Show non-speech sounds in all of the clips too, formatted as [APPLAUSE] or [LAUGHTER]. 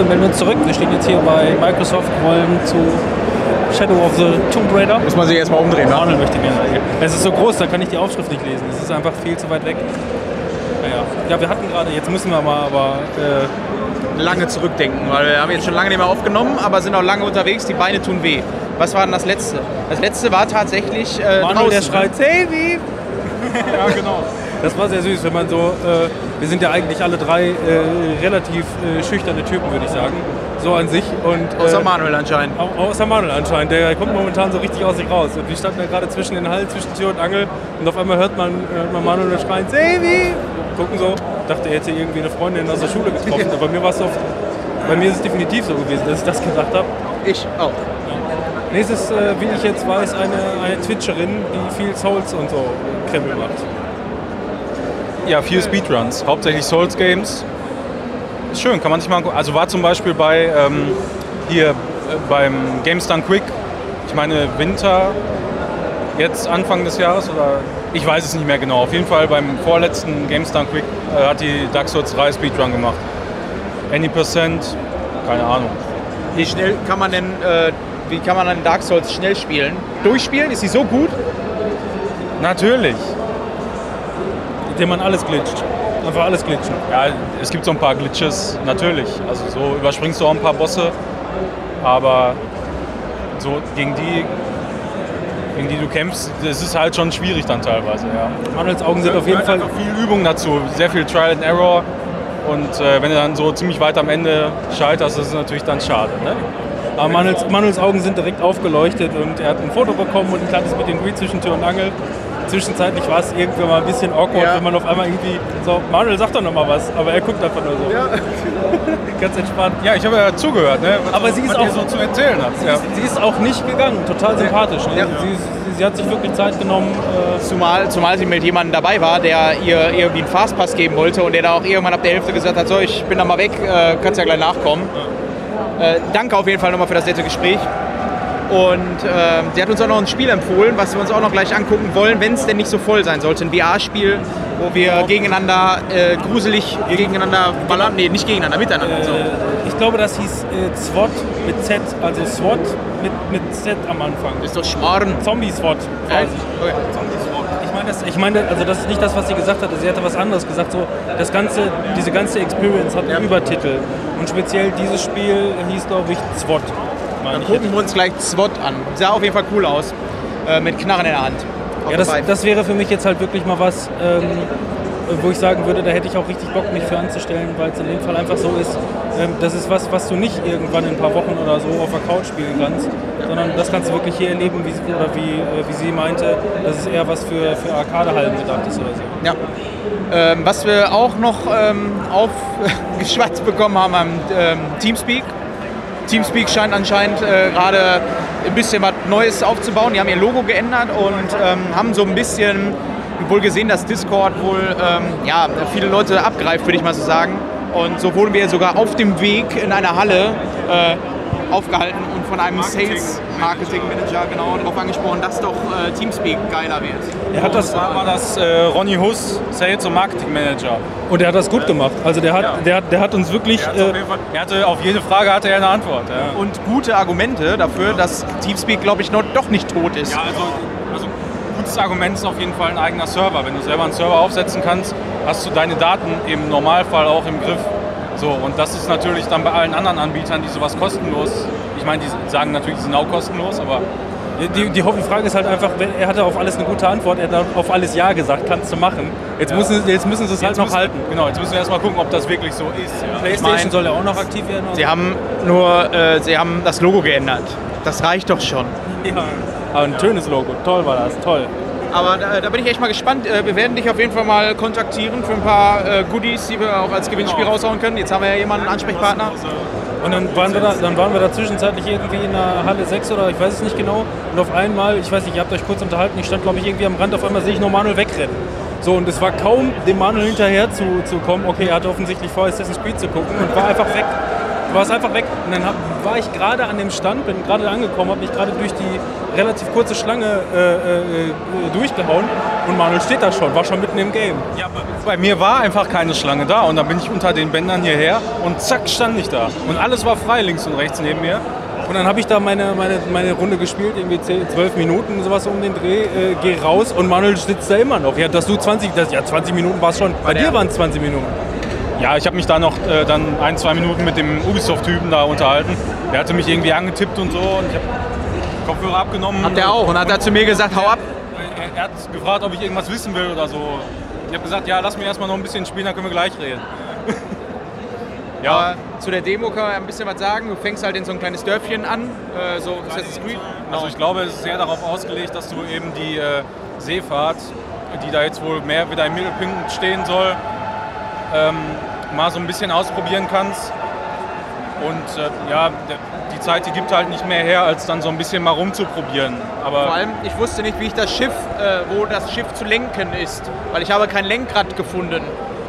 Wir melden uns zurück. Wir stehen jetzt hier bei Microsoft, wollen zu Shadow of the Tomb Raider. Muss man sich erstmal umdrehen, ne? Arnold möchte gerne. Es ist so groß, da kann ich die Aufschrift nicht lesen. Es ist einfach viel zu weit weg. Naja. Ja, wir hatten gerade, jetzt müssen wir mal aber. Äh, Lange zurückdenken, weil wir haben jetzt schon lange nicht mehr aufgenommen, aber sind auch lange unterwegs, die Beine tun weh. Was war denn das letzte? Das letzte war tatsächlich äh, Manuel, der draußen. schreit, Savy! Ja, genau. [LAUGHS] Das war sehr süß, wenn man so, äh, wir sind ja eigentlich alle drei äh, relativ äh, schüchterne Typen, würde ich sagen, so an sich. Und, äh, Außer Manuel anscheinend. au- Außer Manuel anscheinend, der kommt momentan so richtig aus sich raus. Und wir standen da gerade zwischen den Hallen, zwischen Tür und Angel und auf einmal hört man, hört man Manuel schreien, Savy! Gucken so, dachte er hätte irgendwie eine Freundin aus der Schule getroffen, aber bei mir war es so, bei mir ist es definitiv so gewesen, dass ich das gedacht habe. Ich auch. Nächstes, äh, wie ich jetzt weiß, eine, eine Twitcherin, die viel Souls und so Krempel macht. Ja, viel Speedruns, hauptsächlich Souls Games. Ist schön, kann man sich mal angucken. Also war zum Beispiel bei ähm, hier äh, beim Games Done Quick, ich meine Winter, jetzt Anfang des Jahres oder ich weiß es nicht mehr genau. Auf jeden Fall beim vorletzten Games Done Quick äh, hat die Dark Souls 3 Speedrun gemacht. Any Percent, keine Ahnung. Wie schnell kann man denn, äh, wie kann man dann Dark Souls schnell spielen? Durchspielen? Ist sie so gut? Natürlich. Indem man alles glitscht. Einfach alles glitschen. Ja, es gibt so ein paar Glitches, natürlich. Also so überspringst du auch ein paar Bosse, aber so gegen die, gegen die du kämpfst, das ist halt schon schwierig dann teilweise, ja. Manuels Augen sind auf jeden Fall. Einfach viel Übung dazu, sehr viel Trial and Error und äh, wenn du dann so ziemlich weit am Ende scheiterst, das ist natürlich dann schade. Ne? Aber Manuels, Manuels Augen sind direkt aufgeleuchtet und er hat ein Foto bekommen und ein kleines mit den Greet zwischen Tür und Angel. Zwischenzeitlich war es irgendwann mal ein bisschen awkward, Ja. wenn man auf einmal irgendwie so, Manuel sagt doch noch mal was, aber er guckt einfach nur so. [LAUGHS] Ganz entspannt. Ja, ich habe ja zugehört, ne? was, Aber sie ist was auch- ihr so zu erzählen habt. Ja. Sie ist auch nicht gegangen, total sympathisch. Ne? Ja. Sie, sie, sie hat sich wirklich Zeit genommen. Äh, Zumal, zumal sie mit jemandem dabei war, der ihr irgendwie einen Fastpass geben wollte und der da auch irgendwann ab der Hälfte gesagt hat, so, ich bin da mal weg, äh, kannst ja gleich nachkommen. Äh, danke auf jeden Fall nochmal für das nette Gespräch. Und äh, sie hat uns auch noch ein Spiel empfohlen, was wir uns auch noch gleich angucken wollen, wenn es denn nicht so voll sein sollte. Ein VR-Spiel, wo wir gegeneinander äh, gruselig gegeneinander ballern. Nee, nicht gegeneinander, miteinander. so. äh, ich glaube, das hieß äh, SWAT mit Z, also SWAT mit, mit Z am Anfang. Ist doch Schmarrn. Zombie-SWAT quasi. Okay. Ich meine, das, ich meine, also das ist nicht das, was sie gesagt hatte. Sie hatte was anderes gesagt. So, das ganze, diese ganze Experience hat einen Übertitel. Und speziell dieses Spiel hieß, glaube ich, SWAT. Dann gucken wir uns gleich SWAT an. Sah auf jeden Fall cool aus. Äh, mit Knarren in der Hand. Ja, das, das wäre für mich jetzt halt wirklich mal was, ähm, wo ich sagen würde, da hätte ich auch richtig Bock, mich für anzustellen, weil es in dem Fall einfach so ist, ähm, das ist was, was du nicht irgendwann in ein paar Wochen oder so auf der Couch spielen kannst, sondern das kannst du wirklich hier erleben, wie, sie- oder wie, äh, wie sie meinte, dass es eher was für, für Arcadehallen gedacht ist oder so. Ja. Ähm, was wir auch noch ähm, aufgeschwatzt [LAUGHS] bekommen haben am ähm, Teamspeak. Teamspeak scheint anscheinend äh, gerade ein bisschen was Neues aufzubauen. Die haben ihr Logo geändert und ähm, haben so ein bisschen wohl gesehen, dass Discord wohl ähm, ja, viele Leute abgreift, würde ich mal so sagen. Und so wurden wir sogar auf dem Weg in einer Halle äh, aufgehalten und von einem Sales Marketing Manager genau darauf angesprochen, dass doch äh, Teamspeak geiler wird. Er hat das, Da war das äh, Ronny Huss, Sales und Marketing Manager. und er hat das gut gemacht. Also der hat, Ja. der, hat- der hat uns wirklich, Er, äh, Fall, er hatte auf jede Frage hatte er eine Antwort. Ja. und gute Argumente dafür, dass Teamspeak, glaube ich, noch, doch nicht tot ist. Ja, also, also gutes Argument ist auf jeden Fall ein eigener Server. Wenn du selber einen Server aufsetzen kannst, hast du deine Daten im Normalfall auch im Griff. So, und das ist natürlich dann bei allen anderen Anbietern, die sowas kostenlos, ich meine, die sagen natürlich, die sind auch kostenlos, aber Die, die Hauptfrage ist halt einfach, er hatte auf alles eine gute Antwort, er hat auf alles Ja gesagt, kannst du machen. Jetzt, Ja. müssen, jetzt müssen sie es halt noch müssen, halten. Genau, jetzt müssen wir erstmal gucken, ob das wirklich so ist. Ja. PlayStation Ich mein- soll ja auch noch aktiv werden. Sie haben nur, äh, sie haben das Logo geändert. Das reicht doch schon. ja. Aber ein schönes Logo, toll war das, toll. Aber da, da bin ich echt mal gespannt. Äh, Wir werden dich auf jeden Fall mal kontaktieren für ein paar äh, Goodies, die wir auch als Gewinnspiel Genau. raushauen können. Jetzt haben wir ja jemanden, einen Ansprechpartner. Und dann waren, wir da, dann waren wir da zwischenzeitlich irgendwie in der Halle 6 oder ich weiß es nicht genau. Und auf einmal, ich weiß nicht, ihr habt euch kurz unterhalten, ich stand glaube ich irgendwie am Rand, auf einmal sehe ich nur Manuel wegrennen. So, und es war kaum dem Manuel hinterher zu, zu kommen. Okay, er hatte offensichtlich vor, Assassin's Creed zu gucken und war einfach weg. Du warst einfach weg. Und dann hab, war ich gerade an dem Stand, bin gerade angekommen, habe mich gerade durch die relativ kurze Schlange äh, äh, durchgehauen und Manuel steht da schon, war schon mitten im Game. Ja, bei mir war einfach keine Schlange da und dann bin ich unter den Bändern hierher und zack stand ich da. Und alles war frei links und rechts neben mir. Und dann habe ich da meine, meine, meine Runde gespielt, irgendwie 10, 12 Minuten, sowas um den Dreh, äh, geh raus und Manuel sitzt da immer noch. Ja, dass du 20, das, ja 20 Minuten war es schon. Bei dir waren es 20 Minuten. Ja, ich habe mich da noch äh, dann ein, zwei Minuten mit dem Ubisoft-Typen da unterhalten. Der hatte mich irgendwie angetippt und so und ich habe Kopfhörer abgenommen. Hat der auch und hat er zu mir gesagt, hau ab. Er, er hat gefragt, ob ich irgendwas wissen will oder so. Ich habe gesagt, ja, lass mich erstmal noch ein bisschen spielen, dann können wir gleich reden. [LAUGHS] Ja, zu der Demo kann man ein bisschen was sagen. Du fängst halt in so ein kleines Dörfchen an, äh, so Assassin's Creed. Also ich glaube, es ist sehr darauf ausgelegt, dass du eben die äh, Seefahrt, die da jetzt wohl mehr wieder im Mittelpunkt stehen soll, ähm, mal so ein bisschen ausprobieren kannst. Und äh, ja, die Zeit, die gibt halt nicht mehr her, als dann so ein bisschen mal rumzuprobieren. Aber Vor allem, ich wusste nicht, wie ich das Schiff, äh, wo das Schiff zu lenken ist, weil ich habe kein Lenkrad gefunden.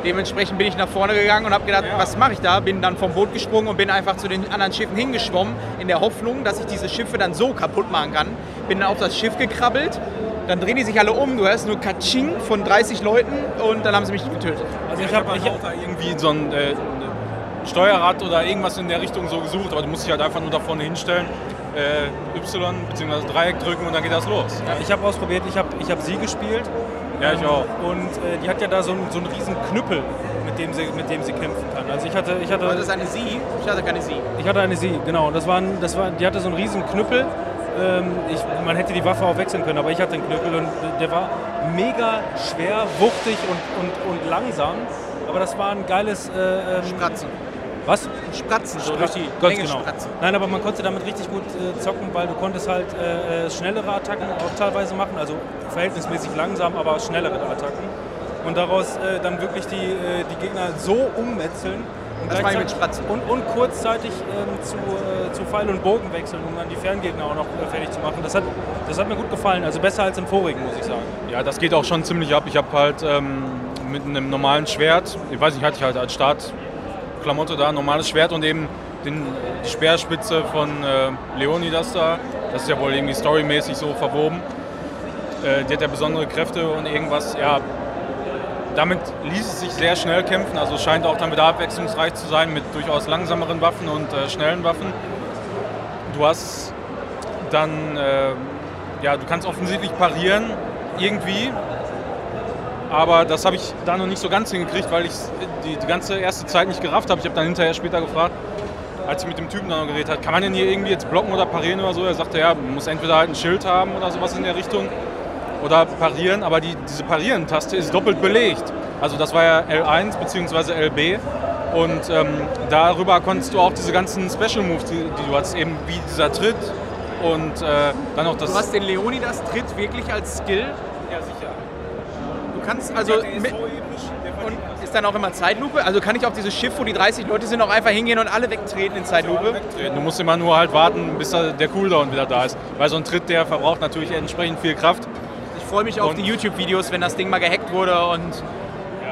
Dementsprechend bin ich nach vorne gegangen und habe gedacht, was mache ich da? Bin dann vom Boot gesprungen und bin einfach zu den anderen Schiffen hingeschwommen, in der Hoffnung, dass ich diese Schiffe dann so kaputt machen kann. Bin dann auf das Schiff gekrabbelt, dann drehen die sich alle um, du hörst nur Katsching von 30 Leuten und dann haben sie mich getötet. Also ich habe ich hab da irgendwie so ein äh, Steuerrad oder irgendwas in der Richtung so gesucht, aber du musst dich halt einfach nur da vorne hinstellen, äh, Y bzw. Dreieck drücken und dann geht das los. Ja, ich habe ausprobiert, ich habe ich hab sie gespielt. Ja, ich auch. Und äh, die hat ja da so, einen- so einen riesen Knüppel, mit dem, sie, mit dem sie kämpfen kann. Also ich hatte, ich hatte, Aber das ist eine Sie, ich hatte keine Sie. ich hatte eine sie, genau. Das war, ein, das war, die hatte so einen riesen Knüppel. Ähm, ich, man hätte die Waffe auch wechseln können, aber ich hatte den Knüppel und der war mega schwer, wuchtig und, und, und langsam. Aber das war ein geiles... Äh, ähm, Spratzen. was? Spratzen, so durch die Ganz genau. spratzen. Nein, aber man konnte damit richtig gut äh, zocken, weil du konntest halt äh, äh, schnellere Attacken auch teilweise machen, also verhältnismäßig langsam, aber schnellere Attacken. Und daraus äh, dann wirklich die, äh, die Gegner so ummetzeln und, Das ich mit Spratzen. und, und kurzzeitig ähm, zu, äh, zu Pfeil und Bogen wechseln, um dann die Ferngegner auch noch äh, fertig zu machen. Das hat, das hat mir gut gefallen, also besser als im vorigen, muss ich sagen. Ja, das geht auch schon ziemlich ab. Ich habe halt ähm, mit einem normalen Schwert, ich weiß nicht, hatte ich halt als Startklamotte da, ein normales Schwert und eben den, die Speerspitze von äh, Leonidas da. Das ist ja wohl irgendwie storymäßig so verwoben. Äh, die hat ja besondere Kräfte und irgendwas, ja. Damit ließ es sich sehr schnell kämpfen, also scheint auch dann abwechslungsreich zu sein mit durchaus langsameren Waffen und äh, schnellen Waffen. Du hast dann, äh, ja, du kannst offensichtlich parieren, irgendwie. Aber das habe ich da noch nicht so ganz hingekriegt, weil ich die, die ganze erste Zeit nicht gerafft habe. Ich habe dann hinterher später gefragt, als ich mit dem Typen dann noch geredet habe, kann man denn hier irgendwie jetzt blocken oder parieren oder so? Er sagte, ja, man muss entweder halt ein Schild haben oder sowas in der Richtung oder parieren. Aber die, diese Parieren-Taste ist doppelt belegt. Also das war ja L1 bzw. LB. Und ähm, darüber konntest du auch diese ganzen Special Moves, die, die du hattest, eben wie dieser Tritt und äh, dann auch das... Du hast den Leonidas Tritt wirklich als Skill. ja, sicher. Du kannst also mit, und ist dann auch immer Zeitlupe. Also kann ich auf dieses Schiff, wo die 30 Leute sind, auch einfach hingehen und alle wegtreten in Zeitlupe. Du musst immer nur halt warten, bis der Cooldown wieder da ist. Weil so ein Tritt, der verbraucht natürlich entsprechend viel Kraft. Ich freue mich auf Und- die YouTube-Videos, wenn das Ding mal gehackt wurde und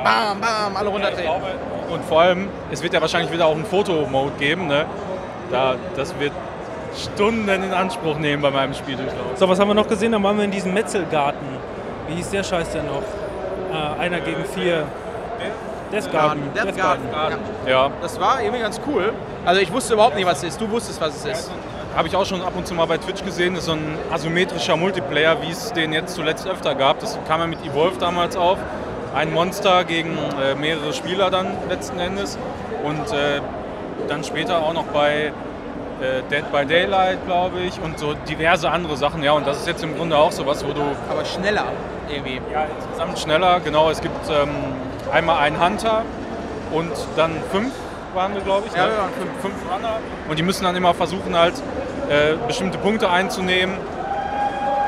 bam, bam, alle runtertreten. Und vor allem, es wird ja wahrscheinlich wieder auch einen Fotomode geben. Ne? Da, das wird Stunden in Anspruch nehmen bei meinem Spieldurchlauf. So, was haben wir noch gesehen? Dann waren wir in diesem Metzelgarten. Wie hieß der Scheiß denn noch? Äh, einer gegen vier. Death Garden. Death Death Garden. Garden. Ja. Ja, Das war irgendwie ganz cool. Also ich wusste überhaupt nicht, was es ist. Du wusstest, was es ist. Habe ich auch schon ab und zu mal bei Twitch gesehen. Das ist so ein asymmetrischer Multiplayer, wie es den jetzt zuletzt öfter gab. Das kam ja mit Evolve damals auf. Ein Monster gegen äh, mehrere Spieler dann letzten Endes. Und äh, dann später auch noch bei äh, Dead by Daylight, glaube ich, und so diverse andere Sachen. Ja, und das ist jetzt im Grunde auch sowas, wo du Aber schneller irgendwie. ja, insgesamt schneller, genau. Es gibt ähm, einmal einen Hunter und dann fünf waren wir, glaube ich. Ja, ne? wir waren fünf. fünf Runner. Und die müssen dann immer versuchen, halt äh, bestimmte Punkte einzunehmen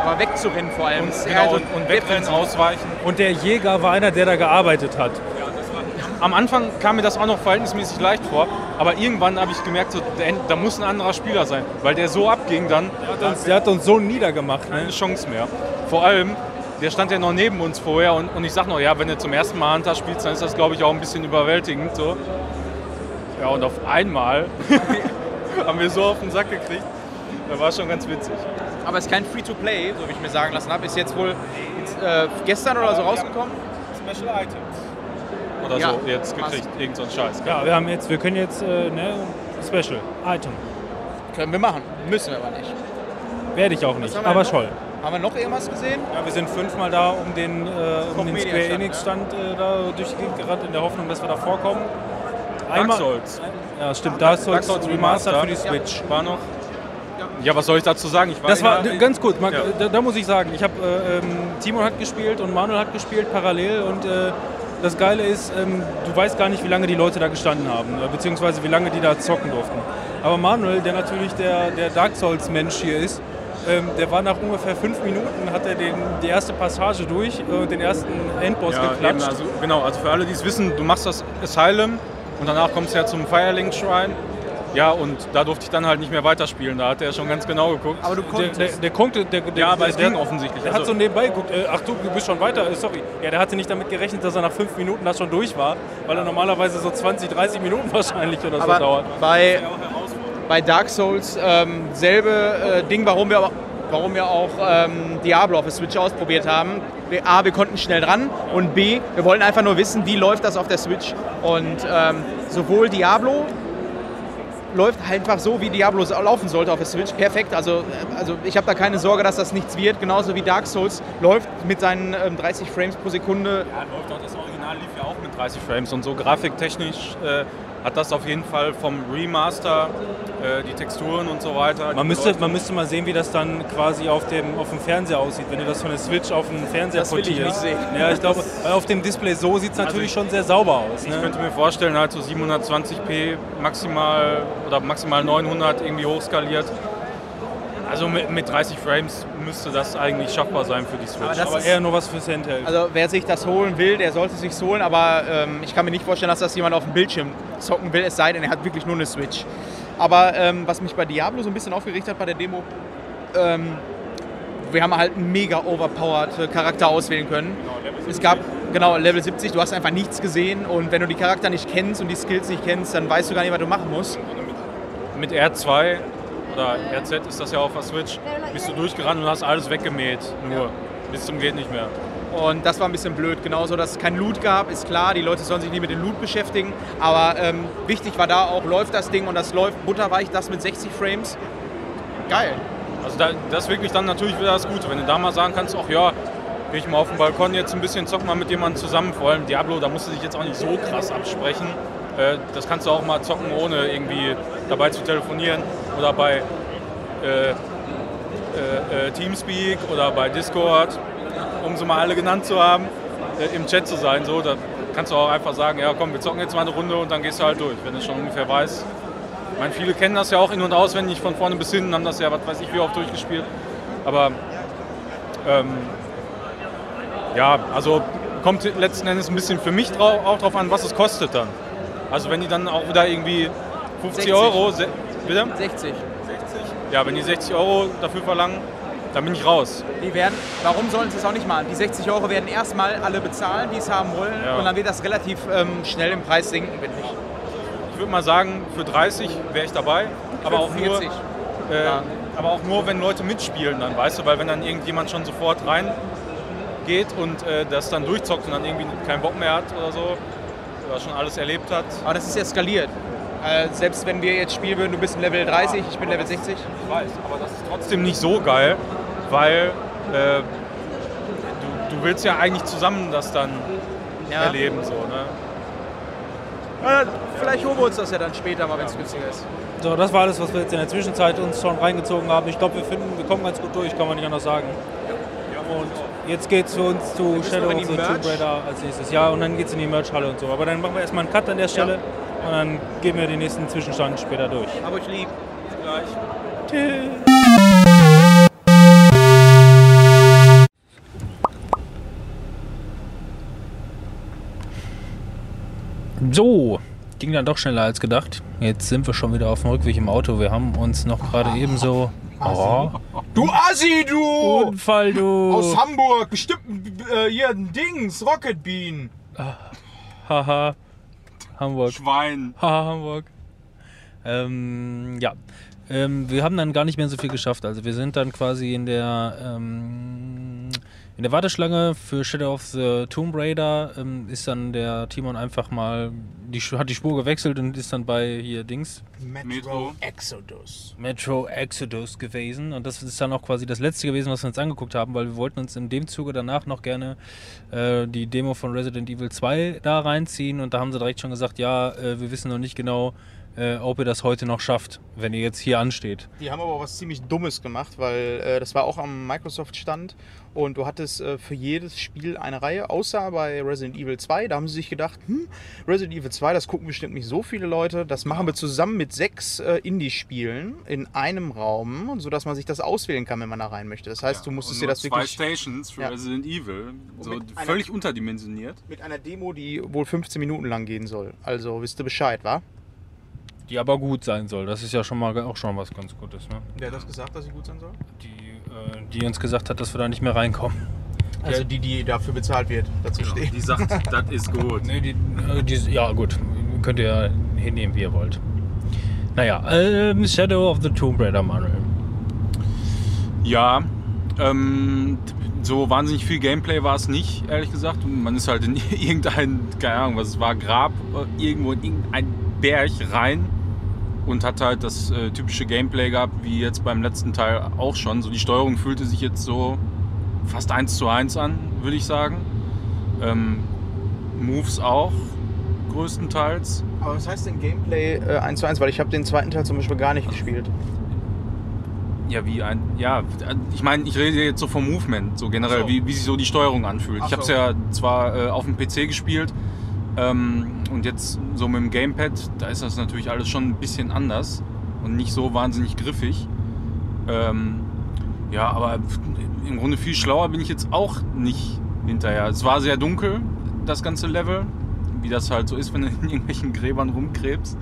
Aber wegzurennen vor allem. und, genau, so und, und wegrennen, defensiv. ausweichen. Und der Jäger war einer, der da gearbeitet hat. Am Anfang kam mir das auch noch verhältnismäßig leicht vor, aber irgendwann habe ich gemerkt, so, der- da muss ein anderer Spieler sein, weil der so abging dann, Der hat uns, der hat uns so niedergemacht. Ne? keine Chance mehr. Vor allem, der stand ja noch neben uns vorher und, und ich sag noch, ja, wenn du zum ersten Mal Hunter spielst, dann ist das, glaube ich, auch ein bisschen überwältigend. So. Ja, und auf einmal [LAUGHS] haben wir so auf den Sack gekriegt. Da war schon ganz witzig. Aber es ist kein Free-to-Play, so wie ich mir sagen lassen habe. Ist jetzt wohl jetzt, äh, gestern oder so rausgekommen. Special Items. Oder Ja. so jetzt gekriegt. Irgend so ein Scheiß. Ja, wir haben jetzt, wir können jetzt, äh, ne, Special, Item. Können wir machen. Müssen wir aber nicht. Werde ich auch nicht, aber noch? toll. Haben wir noch irgendwas gesehen? Ja, wir sind fünfmal da um den, äh, um den Square Stand, Enix Stand äh, da durch die Gegend gerannt, in der Hoffnung, dass wir da vorkommen. Dark Souls. Ja, stimmt, Dark Souls, Dark Souls Remastered für die. Switch. War noch. Ja, was soll ich dazu sagen? Ich war Das war ganz kurz, Ja. da, da muss ich sagen, ich habe äh, ähm, Timon hat gespielt und Manuel hat gespielt parallel und äh, das Geile ist, ähm, du weißt gar nicht, wie lange die Leute da gestanden haben, äh, beziehungsweise wie lange die da zocken durften. Aber Manuel, der natürlich der, der Dark Souls Mensch hier ist, ähm, der war nach ungefähr fünf Minuten, hat er den, die erste Passage durch äh, den ersten Endboss Ja, eben, geklatscht. also, genau, also für alle, die es wissen, du machst das Asylum und danach kommst du ja zum Firelink Shrine. Ja, und da durfte ich dann halt nicht mehr weiterspielen. Da hat er schon ganz genau geguckt. Aber du der, konntest. der, der konnte, der, der, ja, aber es der, ging offensichtlich. Der hat so nebenbei geguckt, äh, ach du, du bist schon weiter, äh, sorry. Ja, der hatte nicht damit gerechnet, dass er nach fünf Minuten da schon durch war, weil er normalerweise so 20, 30 Minuten [LAUGHS] wahrscheinlich oder so aber dauert. bei, bei Dark Souls ähm, selbe äh, Ding, warum wir, warum wir auch ähm, Diablo auf der Switch ausprobiert haben. Wir- A, wir konnten schnell dran und B, wir wollten einfach nur wissen, wie läuft das auf der Switch. Und ähm, sowohl Diablo läuft einfach so, wie Diablo laufen sollte auf der Switch. Perfekt. Also, äh, also ich habe da keine Sorge, dass das nichts wird. Genauso wie Dark Souls läuft mit seinen ähm, 30 Frames pro Sekunde. Ja, läuft auch. Das Original lief ja auch mit 30 Frames und so grafiktechnisch äh, hat das auf jeden Fall vom Remaster äh, die Texturen und so weiter. Man müsste, man müsste mal sehen, wie das dann quasi auf dem, auf dem Fernseher aussieht, wenn du das von der Switch auf den Fernseher Das will ich portierst. nicht sehen. Ja, ich glaube, [LAUGHS] auf dem Display so sieht es natürlich ich- schon sehr sauber aus. Ich Ne? könnte mir vorstellen, halt so 720p maximal oder maximal 900 irgendwie hochskaliert. Also mit, mit 30 Frames müsste das eigentlich schaffbar sein für die Switch. Aber das Aber ist- eher nur was fürs Handheld. Also wer sich das holen will, der sollte sich holen, aber ähm, ich kann mir nicht vorstellen, dass das jemand auf dem Bildschirm zocken will, es sei denn, er hat wirklich nur eine Switch. Aber ähm, was mich bei Diablo so ein bisschen aufgeregt hat bei der Demo, ähm, wir haben halt einen mega overpowered äh, Charakter auswählen können. Es gab genau Level 70, du hast einfach nichts gesehen und wenn du die Charakter nicht kennst und die Skills nicht kennst, dann weißt du gar nicht, was du machen musst. mit R2 oder RZ ist das ja auf der Switch, bist du durchgerannt und hast alles weggemäht. Nur. Bis zum geht nicht mehr. Und das war ein bisschen blöd. Genauso, dass es kein Loot gab, ist klar. Die Leute sollen sich nicht mit dem Loot beschäftigen. Aber ähm, wichtig war da auch, läuft das Ding und das läuft butterweich, das mit 60 Frames. Geil. Also da, das ist wirklich dann natürlich wieder das Gute. Wenn du da mal sagen kannst, ach ja, gehe ich mal auf den Balkon jetzt ein bisschen, zock mal mit jemandem zusammen. Vor allem Diablo, da musst du dich jetzt auch nicht so krass absprechen. Äh, das kannst du auch mal zocken, ohne irgendwie dabei zu telefonieren oder bei äh, äh, Teamspeak oder bei Discord, um sie mal alle genannt zu haben, im Chat zu sein. So, da kannst du auch einfach sagen, ja komm, wir zocken jetzt mal eine Runde und dann gehst du halt durch, wenn du schon ungefähr weißt. Ich meine, viele kennen das ja auch in- und auswendig von vorne bis hinten, haben das ja, was weiß ich, wie oft durchgespielt. Aber ähm, ja, also kommt letzten Endes ein bisschen für mich auch drauf an, was es kostet dann. Also wenn die dann auch wieder irgendwie 50 60. Euro, se bitte? 60. Ja, wenn die 60 Euro dafür verlangen, dann bin ich raus. Die werden, warum sollen sie es auch nicht machen? Die 60 Euro werden erstmal alle bezahlen, die es haben wollen. Ja. Und dann wird das relativ ähm, schnell im Preis sinken, finde ich. Ich würde mal sagen, für 30 wäre ich dabei, aber auch, nur, 40. äh, Ja. aber auch nur, wenn Leute mitspielen dann, weißt du, weil wenn dann irgendjemand schon sofort rein geht und äh, das dann durchzockt und dann irgendwie keinen Bock mehr hat oder so, oder schon alles erlebt hat, Aber das ist ja skaliert. Äh, selbst wenn wir jetzt spielen würden, du bist Level 30, ich bin Level 60. Ich weiß, aber das ist trotzdem nicht so geil, weil äh, du, du willst ja eigentlich zusammen das dann Ja. erleben. So, ne? Äh, vielleicht holen wir uns das ja dann später mal, wenn es günstiger ist. So, das war alles, was wir jetzt in der Zwischenzeit uns schon reingezogen haben. Ich glaube, wir finden, wir kommen ganz gut durch, kann man nicht anders sagen. Und jetzt geht es für uns zu Shadow of die the Tomb. Raider als nächstes. Ja, und dann geht es in die Merch-Halle und so. Aber dann machen wir erstmal einen Cut an der Stelle und dann gehen wir den nächsten Zwischenstand später durch. Aber ich lieb. So, ging dann doch schneller als gedacht. Jetzt sind wir schon wieder auf dem Rückweg im Auto. Wir haben uns noch gerade ebenso. Oh, Du Assi, du! Unfall, du! Aus Hamburg, bestimmt äh, hier ein Dings, Rocket Bean. Haha. Hamburg. Schwein. Haha, Hamburg. Ähm, ja. Ähm, wir haben dann gar nicht mehr so viel geschafft. Also wir sind dann quasi in der ähm, in der Warteschlange für Shadow of the Tomb Raider ähm, ist dann der Timon einfach mal die hat die Spur gewechselt und ist dann bei hier Dings Metro. Exodus. Metro Exodus gewesen und das ist dann auch quasi das letzte gewesen, was wir uns angeguckt haben, weil wir wollten uns in dem Zuge danach noch gerne äh, die Demo von Resident Evil 2 da reinziehen und da haben sie direkt schon gesagt, ja, äh, wir wissen noch nicht genau, äh, ob ihr das heute noch schafft, wenn ihr jetzt hier ansteht. Die haben aber was ziemlich Dummes gemacht, weil äh, das war auch am Microsoft-Stand und du hattest äh, für jedes Spiel eine Reihe, außer bei Resident Evil 2. Da haben sie sich gedacht, hm, Resident Evil 2, das gucken bestimmt nicht so viele Leute. Das machen wir zusammen mit sechs äh, Indie-Spielen in einem Raum, sodass man sich das auswählen kann, wenn man da rein möchte. Das heißt, du musstest dir das zwei wirklich Stations für Ja. Resident Evil. So mit einer- völlig unterdimensioniert. mit einer Demo, die wohl 15 Minuten lang gehen soll. Also wisst ihr Bescheid, wa? Die aber gut sein soll. Das ist ja schon mal auch schon was ganz Gutes, ne? Wer hat das gesagt, dass sie gut sein soll? Die, äh, die uns gesagt hat, dass wir da nicht mehr reinkommen. Also die, die dafür bezahlt wird, dazu Genau. steht. Die sagt, [LAUGHS] das ist gut. Nee, die, äh, die, ja gut, könnt ihr ja hinnehmen, wie ihr wollt. Naja, ähm, Shadow of the Tomb Raider, Manuel. Ja, ähm, so wahnsinnig viel Gameplay war es nicht, ehrlich gesagt. Man ist halt in [LAUGHS] irgendein, keine Ahnung, was es war, Grab, äh, irgendwo in irgendein Berg rein und hat halt das äh, typische Gameplay gehabt, wie jetzt beim letzten Teil auch schon. So die Steuerung fühlte sich jetzt so fast eins zu eins an, würde ich sagen. Ähm, Moves auch, größtenteils. Aber was heißt denn Gameplay äh, 1 zu 1? Weil ich habe den zweiten Teil zum Beispiel gar nicht gespielt. Ja, wie ein. Ja, ich meine, ich rede jetzt so vom Movement, so generell, so. wie, wie sich so die Steuerung anfühlt. Ach Ich habe es so. ja zwar äh, auf dem PC gespielt ähm, und jetzt so mit dem Gamepad, da ist das natürlich alles schon ein bisschen anders und nicht so wahnsinnig griffig. Ähm, ja, aber im Grunde viel schlauer bin ich jetzt auch nicht hinterher. Es war sehr dunkel, das ganze Level, wie das halt so ist, wenn du in irgendwelchen Gräbern rumkrebst.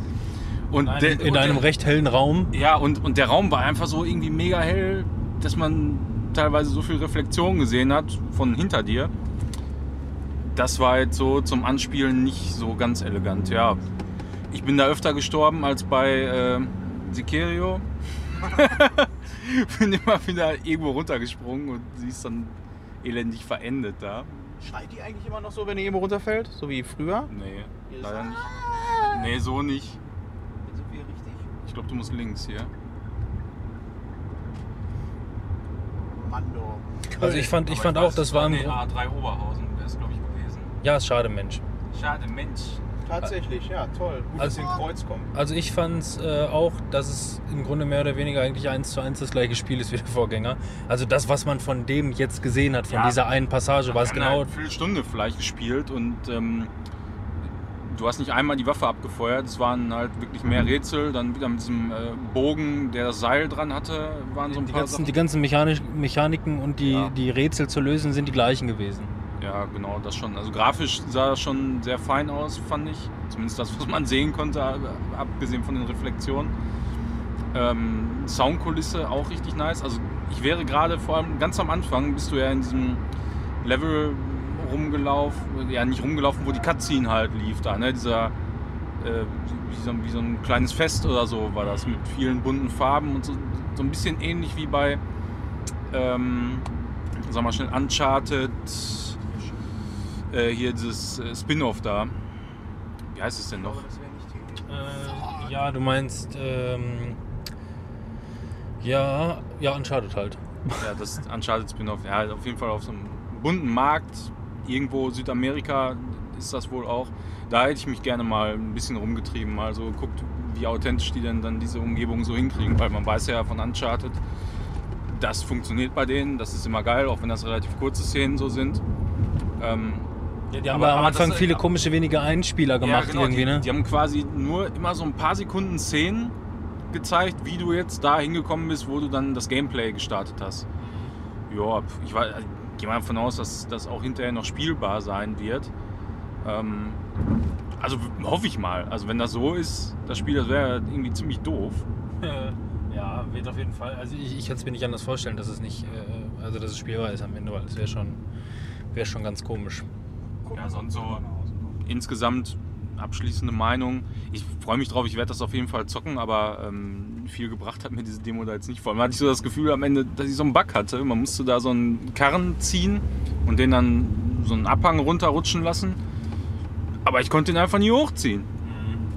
Und In einem, der- in und der- einem recht hellen Raum. ja, und, und der Raum war einfach so irgendwie mega hell, dass man teilweise so viel Reflexion gesehen hat von hinter dir. Das war jetzt so zum Anspielen nicht so ganz elegant. Ja, ich bin da öfter gestorben als bei äh, Sicario. [LAUGHS] bin immer wieder irgendwo runtergesprungen und sie ist dann elendig verendet da. Schreit die eigentlich immer noch so, wenn die irgendwo runterfällt? So wie früher? Nee, leider nicht. Nee, so nicht. Sind wir richtig? Ich glaube, du musst links hier. Mando. Also ich fand, ich Aber fand weiß, auch, das war ein nee, Grund- A3 Oberhausen, wäre es glaube ich gewesen. Ja, ist schade, Mensch. Schade, Mensch. Tatsächlich, ja, toll. Gut, Also- dass sie in Kreuz kommen. Also ich fand es äh, auch, dass es im Grunde mehr oder weniger eigentlich eins zu eins das gleiche Spiel ist wie der Vorgänger. Also das, was man von dem jetzt gesehen hat, von Ja. dieser einen Passage, war es genau... Eine Viertelstunde vielleicht gespielt und ähm, du hast nicht einmal die Waffe abgefeuert. Es waren halt wirklich mehr Rätsel. Dann wieder mit diesem äh, Bogen, der das Seil dran hatte, waren so ein Die paar ganzen, Sachen. die ganzen Mechanisch, Mechaniken und die, Ja. die Rätsel zu lösen sind die gleichen gewesen. Ja, genau, das schon. Also grafisch sah das schon sehr fein aus, fand ich. Zumindest das, was man [LAUGHS] sehen konnte, ab- abgesehen von den Reflexionen. Ähm, Soundkulisse auch richtig nice. Also ich wäre gerade vor allem ganz am Anfang, bist du ja in diesem Level rumgelaufen, ja nicht rumgelaufen, wo die Cutscene halt lief da, ne? Dieser, äh, wie, so, wie so ein kleines Fest oder so war das, mit vielen bunten Farben und so, so ein bisschen ähnlich wie bei, ähm, sag mal schnell, Uncharted, äh, hier dieses äh, Spin-off da. Wie heißt es denn noch? Äh, ja, du meinst... Ähm, ja, ja, Uncharted halt. [LAUGHS] Ja, das Uncharted Spin-off. Ja, auf jeden Fall auf so einem bunten Markt, irgendwo Südamerika ist das wohl auch. Da hätte ich mich gerne mal ein bisschen rumgetrieben, mal so guckt, wie authentisch die denn dann diese Umgebung so hinkriegen, weil man weiß ja von Uncharted, das funktioniert bei denen, das ist immer geil, auch wenn das relativ kurze Szenen so sind. Ähm, Ja, die haben Aber- am Anfang das- viele komische wenige Einspieler gemacht genau, irgendwie, die, ne? die haben quasi nur immer so ein paar Sekunden Szenen gezeigt, wie du jetzt da hingekommen bist, wo du dann das Gameplay gestartet hast. Ja, ich war- gehe mal davon aus, dass das auch hinterher noch spielbar sein wird. Ähm, also hoffe ich mal. Also wenn das so ist, das Spiel, das wäre irgendwie ziemlich doof. [LAUGHS] Ja, wird auf jeden Fall. Also ich, ich kann es mir nicht anders vorstellen, dass es nicht, äh, also dass es spielbar ist am Ende, weil es wäre schon, wäre schon ganz komisch. Ja, sonst so insgesamt abschließende Meinung. Ich freue mich drauf, ich werde das auf jeden Fall zocken, aber ähm, viel gebracht hat mir diese Demo da jetzt nicht. Vor allem hatte ich so das Gefühl am Ende, dass ich so einen Bug hatte. Man musste da so einen Karren ziehen und den dann so einen Abhang runterrutschen lassen. Aber ich konnte ihn einfach nie hochziehen.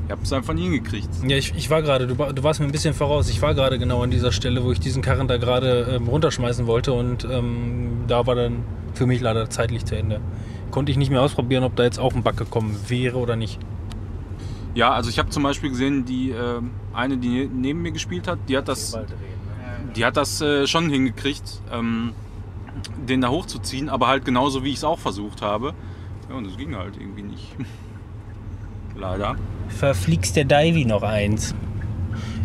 Ich habe es einfach nie hingekriegt. Ja, ich, ich war gerade, du, du, warst mir ein bisschen voraus. Ich war gerade genau an dieser Stelle, wo ich diesen Karren da gerade ähm, runterschmeißen wollte und ähm, da war dann für mich leider zeitlich zu Ende. Konnte ich nicht mehr ausprobieren, ob da jetzt auch ein Bug gekommen wäre oder nicht. Ja, also ich habe zum Beispiel gesehen, die äh, eine, die neben mir gespielt hat, die hat das, die hat das äh, schon hingekriegt, ähm, den da hochzuziehen, aber halt genauso wie ich es auch versucht habe. Ja, und es ging halt irgendwie nicht. [LAUGHS] Leider. Verfliegst der Divey noch eins.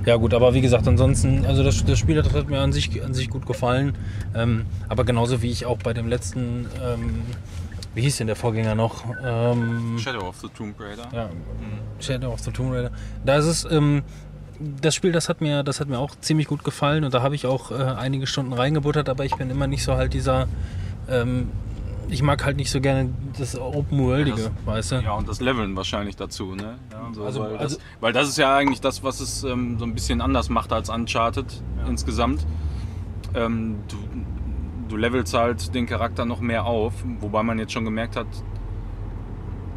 Ja gut, aber wie gesagt, ansonsten, also das, das Spiel das hat mir an sich, an sich gut gefallen. Ähm, aber genauso wie ich auch bei dem letzten, ähm, wie hieß denn der Vorgänger noch? Ähm, Shadow of the Tomb Raider. Ja, Shadow of the Tomb Raider. Da ist es, ähm, das Spiel, das hat mir, das hat mir auch ziemlich gut gefallen und da habe ich auch äh, einige Stunden reingebuttert, aber ich bin immer nicht so halt dieser, ähm, ich mag halt nicht so gerne das Open Worldige, Ja, weißt du? Ja, und das Leveln wahrscheinlich dazu, ne? Ja, so, Also- weil, das, also- weil das ist ja eigentlich das, was es ähm, so ein bisschen anders macht als Uncharted insgesamt. Ähm, du, du levelst halt den Charakter noch mehr auf, wobei man jetzt schon gemerkt hat,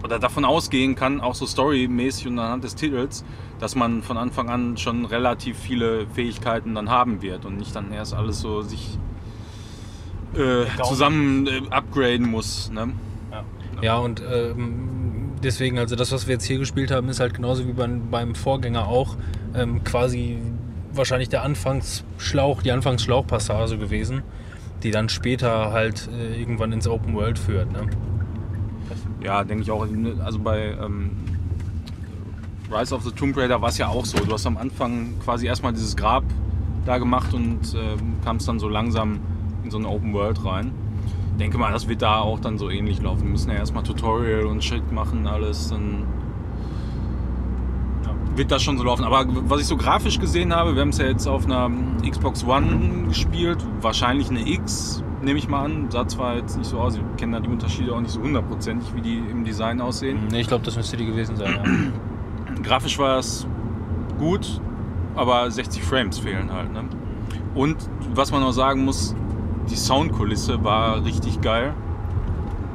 oder davon ausgehen kann, auch so storymäßig und anhand des Titels, dass man von Anfang an schon relativ viele Fähigkeiten dann haben wird und nicht dann erst alles so sich äh, zusammen äh, upgraden muss. Ne? Ja, und ähm, deswegen, also das, was wir jetzt hier gespielt haben, ist halt genauso wie beim, beim Vorgänger auch ähm, quasi wahrscheinlich der Anfangsschlauch, die Anfangsschlauchpassage gewesen, die dann später halt äh, irgendwann ins Open World führt. Ne? Ja, denke ich auch. Also bei ähm, Rise of the Tomb Raider war es ja auch so. Du hast am Anfang quasi erstmal dieses Grab da gemacht und ähm, kamst dann so langsam in so eine Open World rein. Denke mal, das wird da auch dann so ähnlich laufen. Wir müssen ja erstmal Tutorial und Shit machen, alles. Dann wird das schon so laufen. Aber was ich so grafisch gesehen habe, wir haben es ja jetzt auf einer Xbox One gespielt, wahrscheinlich eine X, nehme ich mal an. Sah zwar jetzt nicht so aus, ich kenne da die Unterschiede auch nicht so hundertprozentig, wie die im Design aussehen. Ne, ich glaube, das müsste die gewesen sein. Ja. [CLEARS THROAT] Grafisch war es gut, aber 60 Frames fehlen halt. Ne? Und was man noch sagen muss, die Soundkulisse war richtig geil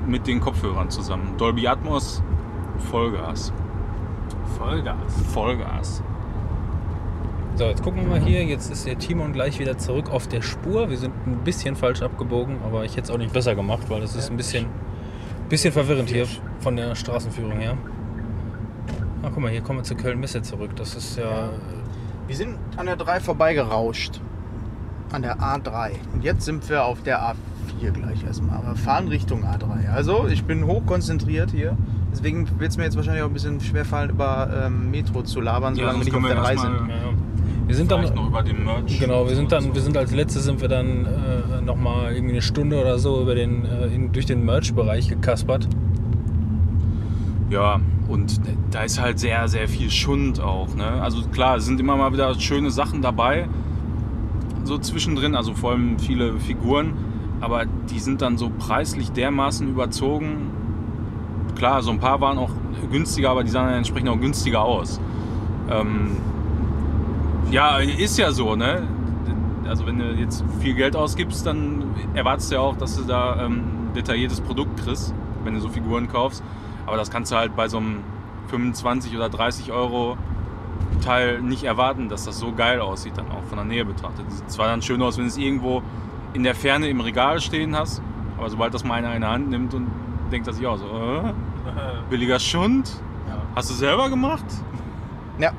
mit den Kopfhörern zusammen. Dolby Atmos, Vollgas. Vollgas. Vollgas. So, jetzt gucken wir mal hier. Jetzt ist der Timon gleich wieder zurück auf der Spur. Wir sind ein bisschen falsch abgebogen, aber ich hätte es auch nicht besser gemacht, weil das ist ein bisschen, bisschen verwirrend hier von der Straßenführung her. Ach, guck mal, hier kommen wir zu Köln-Messe zurück. Das ist ja. Wir sind an der 3 vorbeigerauscht. An der A3. Und jetzt sind wir auf der A4 gleich erstmal. Aber fahren Richtung A3. Also ich bin hochkonzentriert hier. Deswegen wird es mir jetzt wahrscheinlich auch ein bisschen schwerfallen, über ähm, Metro zu labern, solange wir nicht auf der 3 sind. Ja, wir sind dann. Vielleicht noch über den Merch. Genau, wir sind dann, wir sind als letztes sind wir dann äh, nochmal irgendwie eine Stunde oder so über den, äh, in, durch den Merch-Bereich gekaspert. Ja, und da ist halt sehr, sehr viel Schund auch. Ne? Also klar, es sind immer mal wieder schöne Sachen dabei, so zwischendrin, also vor allem viele Figuren, aber die sind dann so preislich dermaßen überzogen. Klar, so ein paar waren auch günstiger, aber die sahen dann entsprechend auch günstiger aus. Ähm, ja, ist ja so, ne? Also wenn du jetzt viel Geld ausgibst, dann erwartest du ja auch, dass du da ähm, detailliertes Produkt kriegst, wenn du so Figuren kaufst. Aber das kannst du halt bei so einem 25 oder 30 Euro Teil nicht erwarten, dass das so geil aussieht, dann auch von der Nähe betrachtet. Sieht zwar dann schön aus, wenn du es irgendwo in der Ferne im Regal stehen hast, aber sobald das mal einer in der Hand nimmt und denkt er sich auch so, äh, [LAUGHS] billiger Schund? Hast du selber gemacht? Ja,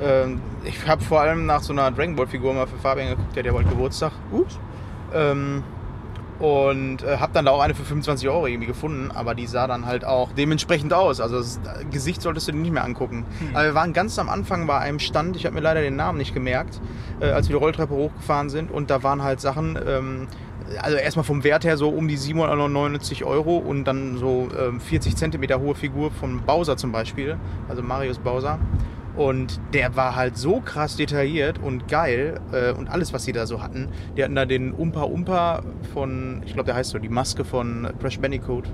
ähm, ich habe vor allem nach so einer Dragon Ball Figur mal für Fabian geguckt, der hat ja bald Geburtstag. Ups. Ähm, und äh, habe dann da auch eine für 25 Euro irgendwie gefunden, aber die sah dann halt auch dementsprechend aus. Also das äh, Gesicht solltest du dir nicht mehr angucken. Aber wir waren ganz am Anfang bei einem Stand, ich habe mir leider den Namen nicht gemerkt, äh, als wir die Rolltreppe hochgefahren sind und da waren halt Sachen, ähm, also erstmal vom Wert her so um die 799 Euro und dann so ähm, 40 Zentimeter hohe Figur von Bowser zum Beispiel, also Marius Bowser. Und der war halt so krass detailliert und geil äh, und alles, was sie da so hatten. Die hatten da den Umpa Umpa von, ich glaube, der heißt so, die Maske von Crash Bandicoot.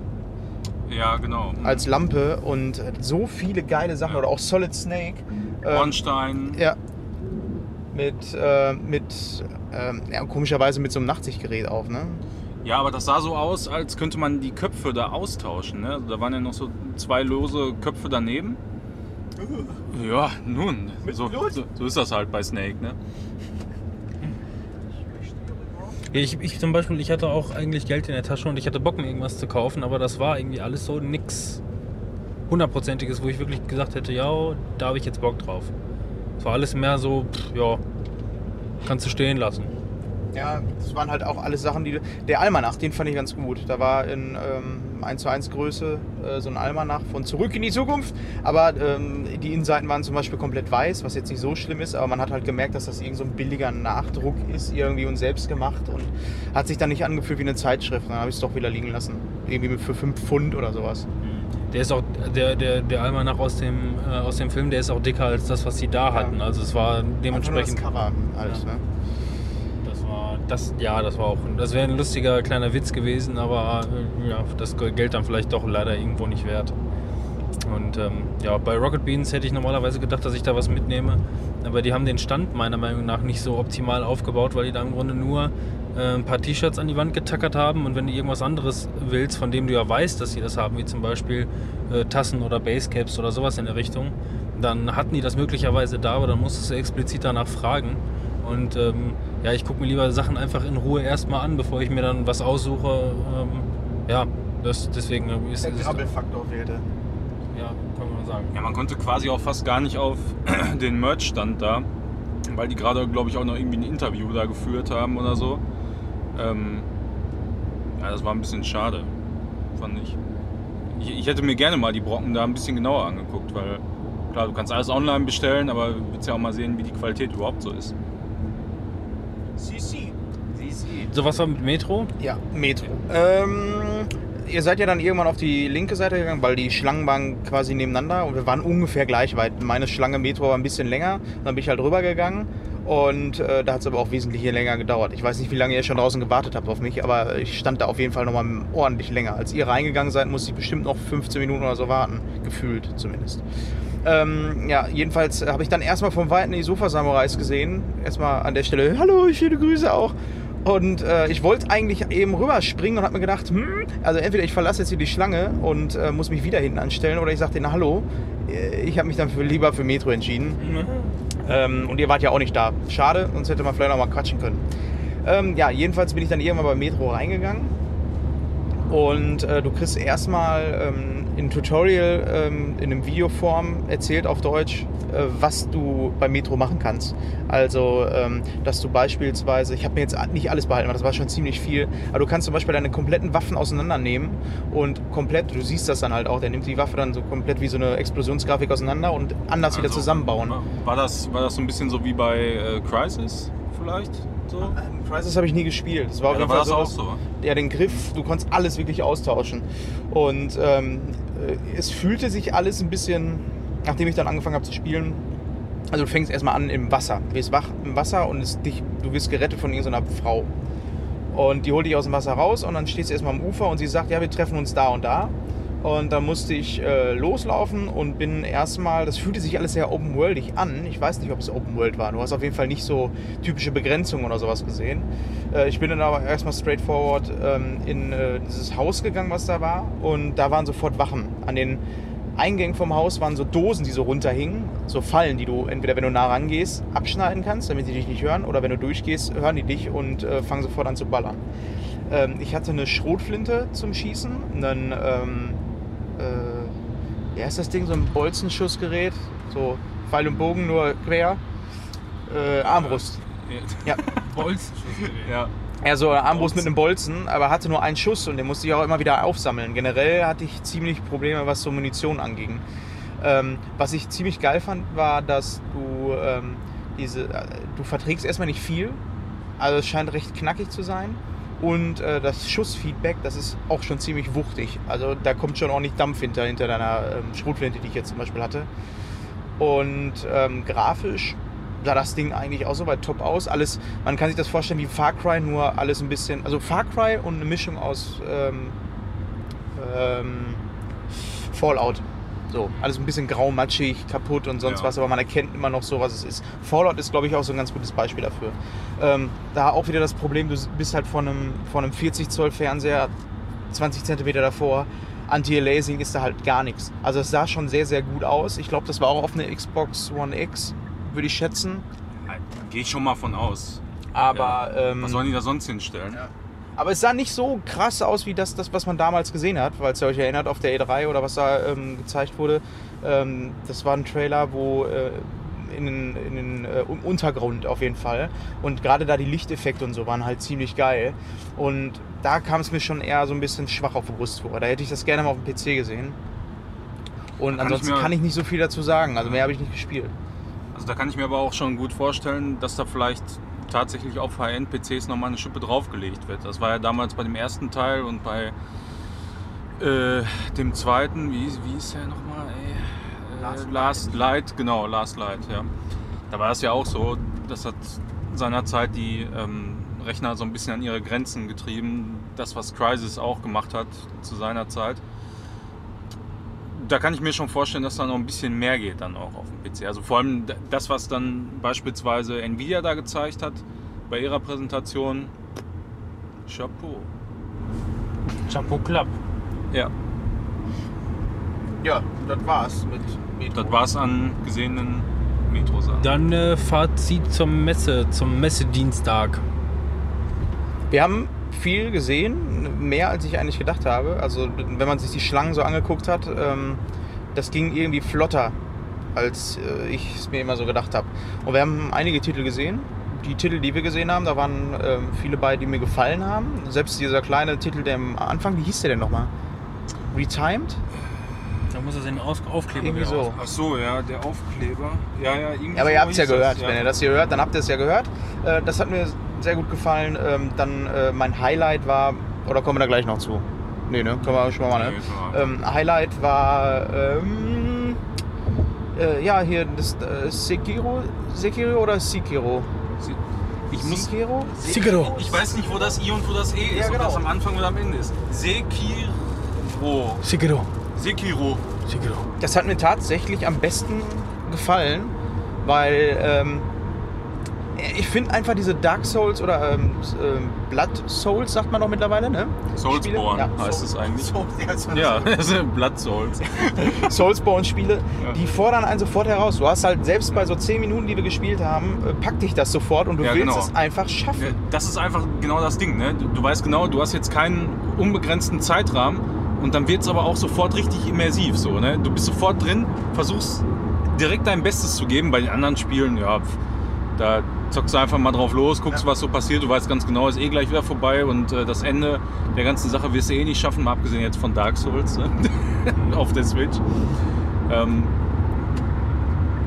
Ja, genau. als Lampe und so viele geile Sachen. Oder auch Solid Snake. ähm, Ornstein. Ja. Mit, äh, mit ähm, ja, komischerweise mit so einem Nachtsichtgerät auf, ne? Ja, aber das sah so aus, als könnte man die Köpfe da austauschen. Ne? Also Da waren ja noch so zwei lose Köpfe daneben. Ja, nun, so, so, so ist das halt bei Snake. Ne? Ich, ich zum Beispiel, ich hatte auch eigentlich Geld in der Tasche und ich hatte Bock, mir irgendwas zu kaufen, aber das war irgendwie alles so nix hundertprozentiges, wo ich wirklich gesagt hätte, ja, da habe ich jetzt Bock drauf. Es war alles mehr so, pff, ja, kannst du stehen lassen. Ja, das waren halt auch alles Sachen, die. Der Almanach, den fand ich ganz gut. Da war in ähm, 1 zu 1 Größe äh, so ein Almanach von Zurück in die Zukunft. Aber ähm, die Innenseiten waren zum Beispiel komplett weiß, was jetzt nicht so schlimm ist. Aber man hat halt gemerkt, dass das irgend so ein billiger Nachdruck ist, irgendwie und selbst gemacht. Und hat sich dann nicht angefühlt wie eine Zeitschrift. Dann habe ich es doch wieder liegen lassen. Irgendwie für 5 Pfund oder sowas. Der ist auch, der, der, der Almanach aus dem, äh, aus dem Film, der ist auch dicker als das, was sie da hatten. Also es war dementsprechend. das Cover halt, Ja. ne? Das war, das, ja, das war auch, das wäre ein lustiger kleiner Witz gewesen, aber äh, ja, das Geld dann vielleicht doch leider irgendwo nicht wert. Und ähm, ja, bei Rocket Beans hätte ich normalerweise gedacht, dass ich da was mitnehme, aber die haben den Stand meiner Meinung nach nicht so optimal aufgebaut, weil die da im Grunde nur äh, ein paar T-Shirts an die Wand getackert haben und wenn du irgendwas anderes willst, von dem du ja weißt, dass sie das haben, wie zum Beispiel äh, Tassen oder Basecaps oder sowas in der Richtung, dann hatten die das möglicherweise da, aber dann musstest du explizit danach fragen. Und ähm, ja, ich gucke mir lieber Sachen einfach in Ruhe erstmal an, bevor ich mir dann was aussuche. Ähm, ja, das, deswegen äh, ist, Der ist Grabbelfaktor fehlte. Ja, kann man sagen. Ja, man konnte quasi auch fast gar nicht auf [CLEARS THROAT] den Merch-Stand da, weil die gerade, glaube ich, auch noch irgendwie ein Interview da geführt haben oder so. Ähm, ja, das war ein bisschen schade, fand ich. ich. Ich hätte mir gerne mal die Brocken da ein bisschen genauer angeguckt, weil klar, du kannst alles online bestellen, aber du willst ja auch mal sehen, wie die Qualität überhaupt so ist. CC. So was war mit Metro? Ja, Metro. Ähm, ihr seid ja dann irgendwann auf die linke Seite gegangen, weil die Schlangen waren quasi nebeneinander und wir waren ungefähr gleich weit. Meine Schlange Metro war ein bisschen länger, dann bin ich halt rübergegangen und äh, da hat es aber auch wesentlich länger gedauert. Ich weiß nicht, wie lange ihr schon draußen gewartet habt auf mich, aber ich stand da auf jeden Fall nochmal ordentlich länger. Als ihr reingegangen seid, musste ich bestimmt noch 15 Minuten oder so warten, gefühlt zumindest. Ähm, ja, jedenfalls habe ich dann erstmal vom Weiten die Sofa-Samurais gesehen. Erstmal an der Stelle, hallo, schöne Grüße auch. Und äh, ich wollte eigentlich eben rüberspringen und habe mir gedacht, hm, also entweder ich verlasse jetzt hier die Schlange und äh, muss mich wieder hinten anstellen oder ich sage denen Hallo. Äh, Ich habe mich dann für, lieber für Metro entschieden. Ähm, und ihr wart ja auch nicht da. Schade, sonst hätte man vielleicht auch mal quatschen können. Ähm, ja, jedenfalls bin ich dann irgendwann bei Metro reingegangen. Und äh, du kriegst erstmal ähm, in Tutorial ähm, in einem Videoform erzählt auf Deutsch, äh, was du bei Metro machen kannst. Also, ähm, dass du beispielsweise, ich habe mir jetzt nicht alles behalten, weil das war schon ziemlich viel, aber du kannst zum Beispiel deine kompletten Waffen auseinandernehmen und komplett, du siehst das dann halt auch, der nimmt die Waffe dann so komplett wie so eine Explosionsgrafik auseinander und anders wieder Also, zusammenbauen. War, war, das, war das so ein bisschen so wie bei äh, Crisis vielleicht? So? Ähm, Crisis habe ich nie gespielt. Das war auf Ja, jeden da war Fall so, dass- so. Ja, den Griff, du konntest alles wirklich austauschen. Und ähm, äh, es fühlte sich alles ein bisschen, nachdem ich dann angefangen habe zu spielen, also du fängst erstmal an im Wasser. Du wirst wach im Wasser und dich, du wirst gerettet von irgendeiner Frau. Und die holt dich aus dem Wasser raus und dann stehst du erstmal am Ufer und sie sagt, ja, wir treffen uns da und da. Und dann musste ich äh, loslaufen und bin erstmal, das fühlte sich alles sehr open-worldig an. Ich weiß nicht, ob es Open-World war. Du hast auf jeden Fall nicht so typische Begrenzungen oder sowas gesehen. Äh, ich bin dann aber erstmal straightforward ähm, in äh, dieses Haus gegangen, was da war. Und da waren sofort Wachen. An den Eingängen vom Haus waren so Dosen, die so runterhingen. So Fallen, die du entweder, wenn du nah rangehst, abschneiden kannst, damit sie dich nicht hören. Oder wenn du durchgehst, hören die dich und äh, fangen sofort an zu ballern. Ähm, ich hatte eine Schrotflinte zum Schießen, einen, ähm, äh, wie heißt das Ding, so ein Bolzenschussgerät, so Pfeil und Bogen, nur quer. Äh, Armbrust. Ja. [LAUGHS] Bolzenschussgerät. Ja. Ja, so eine Armbrust mit einem Bolzen, aber hatte nur einen Schuss und den musste ich auch immer wieder aufsammeln. Generell hatte ich ziemlich Probleme, was so Munition anging. Ähm, was ich ziemlich geil fand, war, dass du ähm, diese, äh, du verträgst erstmal nicht viel, also es scheint recht knackig zu sein. Und äh, das Schussfeedback, das ist auch schon ziemlich wuchtig. Also da kommt schon ordentlich Dampf hinter, hinter deiner ähm, Schrotflinte, die ich jetzt zum Beispiel hatte. Und ähm, grafisch sah das Ding eigentlich auch soweit top aus. Alles, man kann sich das vorstellen wie Far Cry, nur alles ein bisschen, also Far Cry und eine Mischung aus ähm, ähm, Fallout. So, alles ein bisschen grau, matschig, kaputt und sonst Ja. was, aber man erkennt immer noch so, was es ist. Fallout ist, glaube ich, auch so ein ganz gutes Beispiel dafür. Ähm, da auch wieder das Problem, du bist halt von einem, von einem 40 Zoll Fernseher 20 Zentimeter davor. Anti-Aliasing ist da halt gar nichts. Also es sah schon sehr, sehr gut aus. Ich glaube, das war auch auf eine Xbox One X, würde ich schätzen. Gehe ich schon mal von aus. Aber, ähm, Was sollen die da sonst hinstellen? Aber es sah nicht so krass aus wie das, das was man damals gesehen hat, weil es euch erinnert auf der E3 oder was da ähm, gezeigt wurde. Ähm, das war ein Trailer, wo äh, in den, in den äh, im Untergrund auf jeden Fall. Und gerade da die Lichteffekte und so waren halt ziemlich geil. Und da kam es mir schon eher so ein bisschen schwach auf die Brust vor. Da hätte ich das gerne mal auf dem PC gesehen. Und Kann ich ansonsten mir- kann ich nicht so viel dazu sagen. Also mehr habe ich nicht gespielt. Also da kann ich mir aber auch schon gut vorstellen, dass da vielleicht tatsächlich auf High-End-PCs nochmal eine Schippe draufgelegt wird. Das war ja damals bei dem ersten Teil und bei äh, dem zweiten, wie, wie ist der nochmal? Äh, Last Last Light, genau, Last Light, ja. Da war es ja auch so, das hat seinerzeit die ähm, Rechner so ein bisschen an ihre Grenzen getrieben. Das, was Crysis auch gemacht hat zu seiner Zeit. Da kann ich mir schon vorstellen, dass da noch ein bisschen mehr geht dann auch auf dem PC. Also vor allem das, was dann beispielsweise Nvidia da gezeigt hat bei ihrer Präsentation. Chapeau. Chapeau Club. Ja, Ja, das war's mit Metro. das war's an gesehenen Metro-Sachen. Dann äh, Fazit zur Messe, zum Messedienstag. Wir haben viel gesehen, mehr als ich eigentlich gedacht habe. Also wenn man sich die Schlangen so angeguckt hat, ähm, das ging irgendwie flotter, als äh, ich es mir immer so gedacht habe. Und wir haben einige Titel gesehen. Die Titel, die wir gesehen haben, da waren ähm, viele bei, die mir gefallen haben. Selbst dieser kleine Titel, der am Anfang, wie hieß der denn nochmal? Retimed? Da muss er den Auf Aufkleber Irgendwie so. auf- Ach so, ja, der Aufkleber. Ja, ja, irgendwie Ja, aber so ihr habt es ja hieß das, gehört. Wenn ihr das hier hört, dann habt ihr es ja gehört. Äh, das hat mir sehr gut gefallen. Ähm, dann äh, mein Highlight war, oder kommen wir da gleich noch zu? Nee, ne? Können wir schon mal, ne? Nee. Ähm, Highlight war, ähm, äh, ja, hier das äh, Sekiro, Sekiro oder Sekiro? Ich muss. Sekiro? Sigero. Ich weiß nicht, wo das I und wo das E ist, Ja, ob genau. das am Anfang oder am Ende ist. Sekiro. Sigero. Sekiro. Sigero. Das hat mir tatsächlich am besten gefallen, weil ähm, ich finde einfach diese Dark Souls oder ähm, ähm, Blood Souls, sagt man doch mittlerweile, ne? Soulsborne Spiele? heißt Soul- es eigentlich. Soul- ja, Ja, [LAUGHS] das sind Blood Souls. [LAUGHS] Soulsborne-Spiele, Ja. die fordern einen sofort heraus. Du hast halt selbst bei so 10 Minuten, die wir gespielt haben, äh, packt dich das sofort und du Ja, willst genau. es einfach schaffen. Ja, Das ist einfach genau das Ding. Ne? Du, weißt genau, du hast jetzt keinen unbegrenzten Zeitrahmen und dann wird es aber auch sofort richtig immersiv. So, ne? Du bist sofort drin, versuchst direkt dein Bestes zu geben. Bei den anderen Spielen, ja, da zockst du einfach mal drauf los, guckst, was so passiert. Du weißt ganz genau, ist eh gleich wieder vorbei und äh, das Ende der ganzen Sache wirst du eh nicht schaffen, mal abgesehen jetzt von Dark Souls ne? [LAUGHS] auf der Switch. Ähm,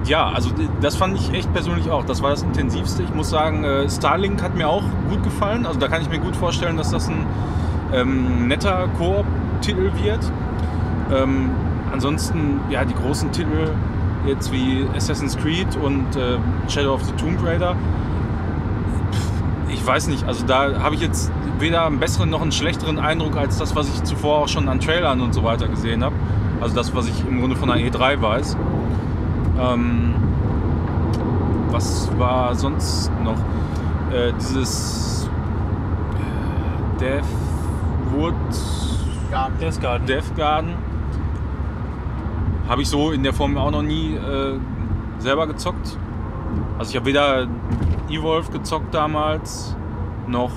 ja, also das fand ich echt persönlich auch. Das war das Intensivste. Ich muss sagen, äh, Starlink hat mir auch gut gefallen. Also da kann ich mir gut vorstellen, dass das ein ähm, netter Koop-Titel wird. Ähm, ansonsten, ja, die großen Titel jetzt wie Assassin's Creed und äh, Shadow of the Tomb Raider. Ich weiß nicht, also da habe ich jetzt weder einen besseren noch einen schlechteren Eindruck als das, was ich zuvor auch schon an Trailern und so weiter gesehen habe. Also das, was ich im Grunde von der E3 weiß. Ähm, was war sonst noch? Äh, dieses äh, Deathwood, Death Garden. Death Garden. Habe ich so in der Form auch noch nie äh, selber gezockt. Also ich habe weder Evolve gezockt damals, noch...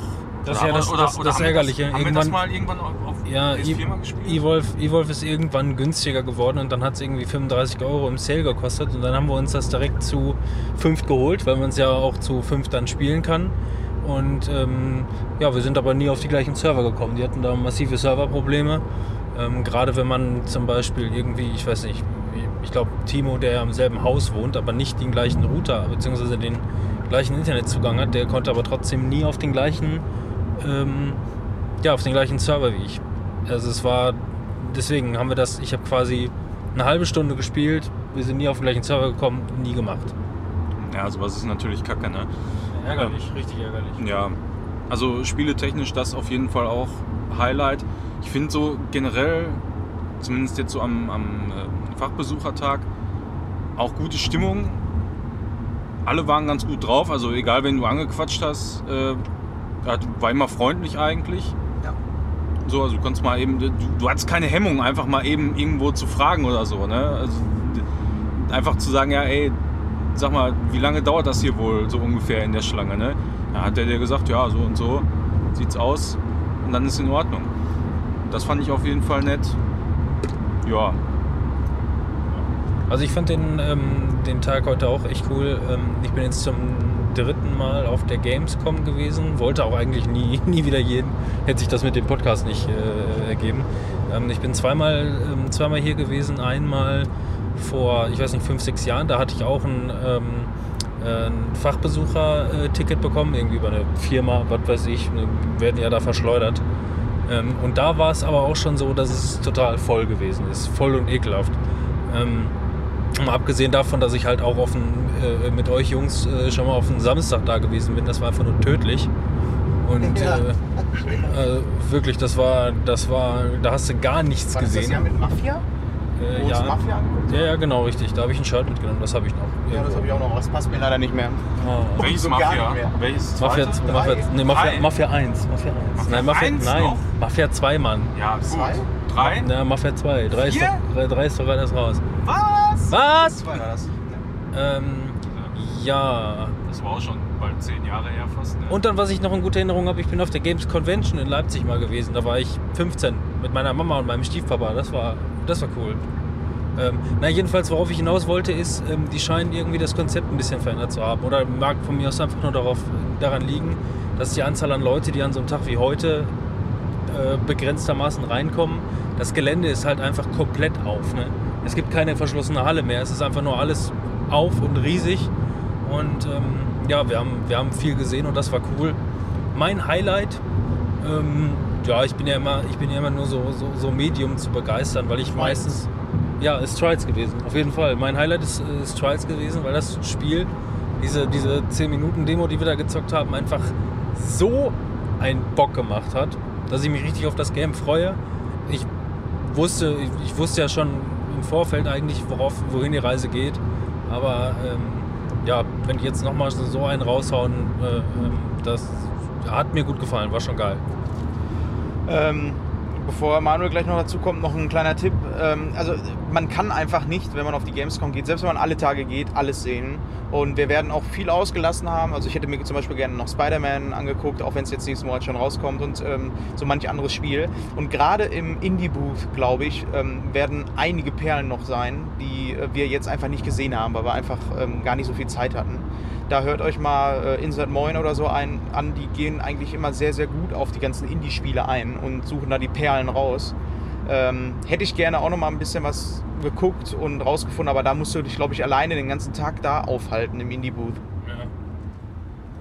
Das ist ja das- das- das haben wir Ärgerliche. Haben wir das Irgendwann- mal irgendwann auf, Ja, PS4 E- gespielt? Evolve, Evolve ist irgendwann günstiger geworden und dann hat es irgendwie 35 Euro im Sale gekostet und dann haben wir uns das direkt zu fünft geholt, weil man es ja auch zu fünft dann spielen kann. Und ähm, ja, wir sind aber nie auf die gleichen Server gekommen. Die hatten da massive Serverprobleme. Ähm, Gerade wenn man zum Beispiel irgendwie, ich weiß nicht, ich glaube Timo, der ja im selben Haus wohnt, aber nicht den gleichen Router bzw. den gleichen Internetzugang hat, der konnte aber trotzdem nie auf den gleichen ähm, ja, auf den gleichen Server wie ich. Also es war, deswegen haben wir das, ich habe quasi eine halbe Stunde gespielt, wir sind nie auf den gleichen Server gekommen, nie gemacht. Ja, sowas ist natürlich kacke, ne? Ärgerlich, richtig ärgerlich. Ja, also spieletechnisch das auf jeden Fall auch Highlight. Ich finde so generell zumindest jetzt so am, am äh, Fachbesuchertag, auch gute Stimmung. Alle waren ganz gut drauf, also egal wen du angequatscht hast, äh, war immer freundlich eigentlich. Ja. So, also du konntest mal eben, du, du hattest keine Hemmung, einfach mal eben irgendwo zu fragen oder so. Ne? Also, einfach zu sagen, ja, ey, sag mal, wie lange dauert das hier wohl so ungefähr in der Schlange? Ne? Da hat der dir gesagt, ja, so und so sieht's aus und dann ist in Ordnung. Das fand ich auf jeden Fall nett. Ja. Also ich fand den, ähm, den Tag heute auch echt cool. Ähm, ich bin jetzt zum dritten Mal auf der Gamescom gewesen, wollte auch eigentlich nie, [LAUGHS] nie wieder jeden, hätte sich das mit dem Podcast nicht äh, ergeben. Ähm, ich bin zweimal, ähm, zweimal hier gewesen, einmal vor, ich weiß nicht, fünf, sechs Jahren, da hatte ich auch ein, ähm, ein Fachbesucher-Ticket bekommen, irgendwie über eine Firma, was weiß ich, werden ja da verschleudert. Ähm, und da war es aber auch schon so, dass es total voll gewesen ist, voll und ekelhaft. Ähm, mal abgesehen davon, dass ich halt auch auf ein, äh, mit euch Jungs äh, schon mal auf einen Samstag da gewesen bin, das war einfach nur tödlich. Und Ja. äh, äh, wirklich, das war, das war, da hast du gar nichts War das das gesehen. Jahr mit Mafia? Äh, ja. Mafia angeguckt ja, ja, genau, richtig. Da habe ich ein Shirt mitgenommen, das habe ich noch. Ja, das habe ich auch noch. Das passt mir leider nicht mehr. Oh. Welches so Mafia? mehr. Welches Mafia? Mafia, nee, Mafia. Mafia 1. Mafia 1. Mafia nein, Mafia, 1 nein, noch? Mafia 2, Mann. Ja, gut. Zwei? Drei? Ja, Mafia 2. 3 ist, Vier? doch- drei, drei ist doch gerade erst raus. Was? Was? Zwei war das. Ähm, ja. Das war auch schon bald zehn Jahre her fast. Ne? Und dann, was ich noch in guter Erinnerung habe, ich bin auf der Games Convention in Leipzig mal gewesen. Da war ich 15 mit meiner Mama und meinem Stiefpapa. Das war, das war cool. Ähm, na, jedenfalls, worauf ich hinaus wollte, ist, ähm, die scheinen irgendwie das Konzept ein bisschen verändert zu haben. Oder mag von mir aus einfach nur darauf, daran liegen, dass die Anzahl an Leute, die an so einem Tag wie heute äh, begrenztermaßen reinkommen, das Gelände ist halt einfach komplett auf. Ne? Es gibt keine verschlossene Halle mehr. Es ist einfach nur alles auf und riesig. Und ähm, ja, wir haben, wir haben viel gesehen und das war cool. Mein Highlight, ähm, ja, ich bin ja immer, ich bin ja immer nur so, so, so Medium zu begeistern, weil ich meistens, ja, ist Trials gewesen, auf jeden Fall. Mein Highlight ist, ist Trials gewesen, weil das Spiel, diese, diese 10 Minuten Demo, die wir da gezockt haben, einfach so einen Bock gemacht hat, dass ich mich richtig auf das Game freue. Ich wusste, ich, ich wusste ja schon im Vorfeld eigentlich, worauf, wohin die Reise geht. Aber ähm, ja, wenn die jetzt nochmal so einen raushauen, äh, ähm, das hat mir gut gefallen, war schon geil. Ähm, bevor Manuel gleich noch dazu kommt, noch ein kleiner Tipp. Ähm, also man kann einfach nicht, wenn man auf die Gamescom geht, selbst wenn man alle Tage geht, alles sehen. Und wir werden auch viel ausgelassen haben. Also ich hätte mir zum Beispiel gerne noch Spider-Man angeguckt, auch wenn es jetzt nächsten Monat schon rauskommt und ähm, so manch anderes Spiel. Und gerade im Indie-Booth, glaube ich, ähm, werden einige Perlen noch sein, die äh, wir jetzt einfach nicht gesehen haben, weil wir einfach ähm, gar nicht so viel Zeit hatten. Da hört euch mal äh, Insert Moin oder so ein, an. Die gehen eigentlich immer sehr, sehr gut auf die ganzen Indie-Spiele ein und suchen da die Perlen raus. Ähm, hätte ich gerne auch noch mal ein bisschen was geguckt und rausgefunden, aber da musst du dich, glaube ich, alleine den ganzen Tag da aufhalten im Indie-Booth. Ja.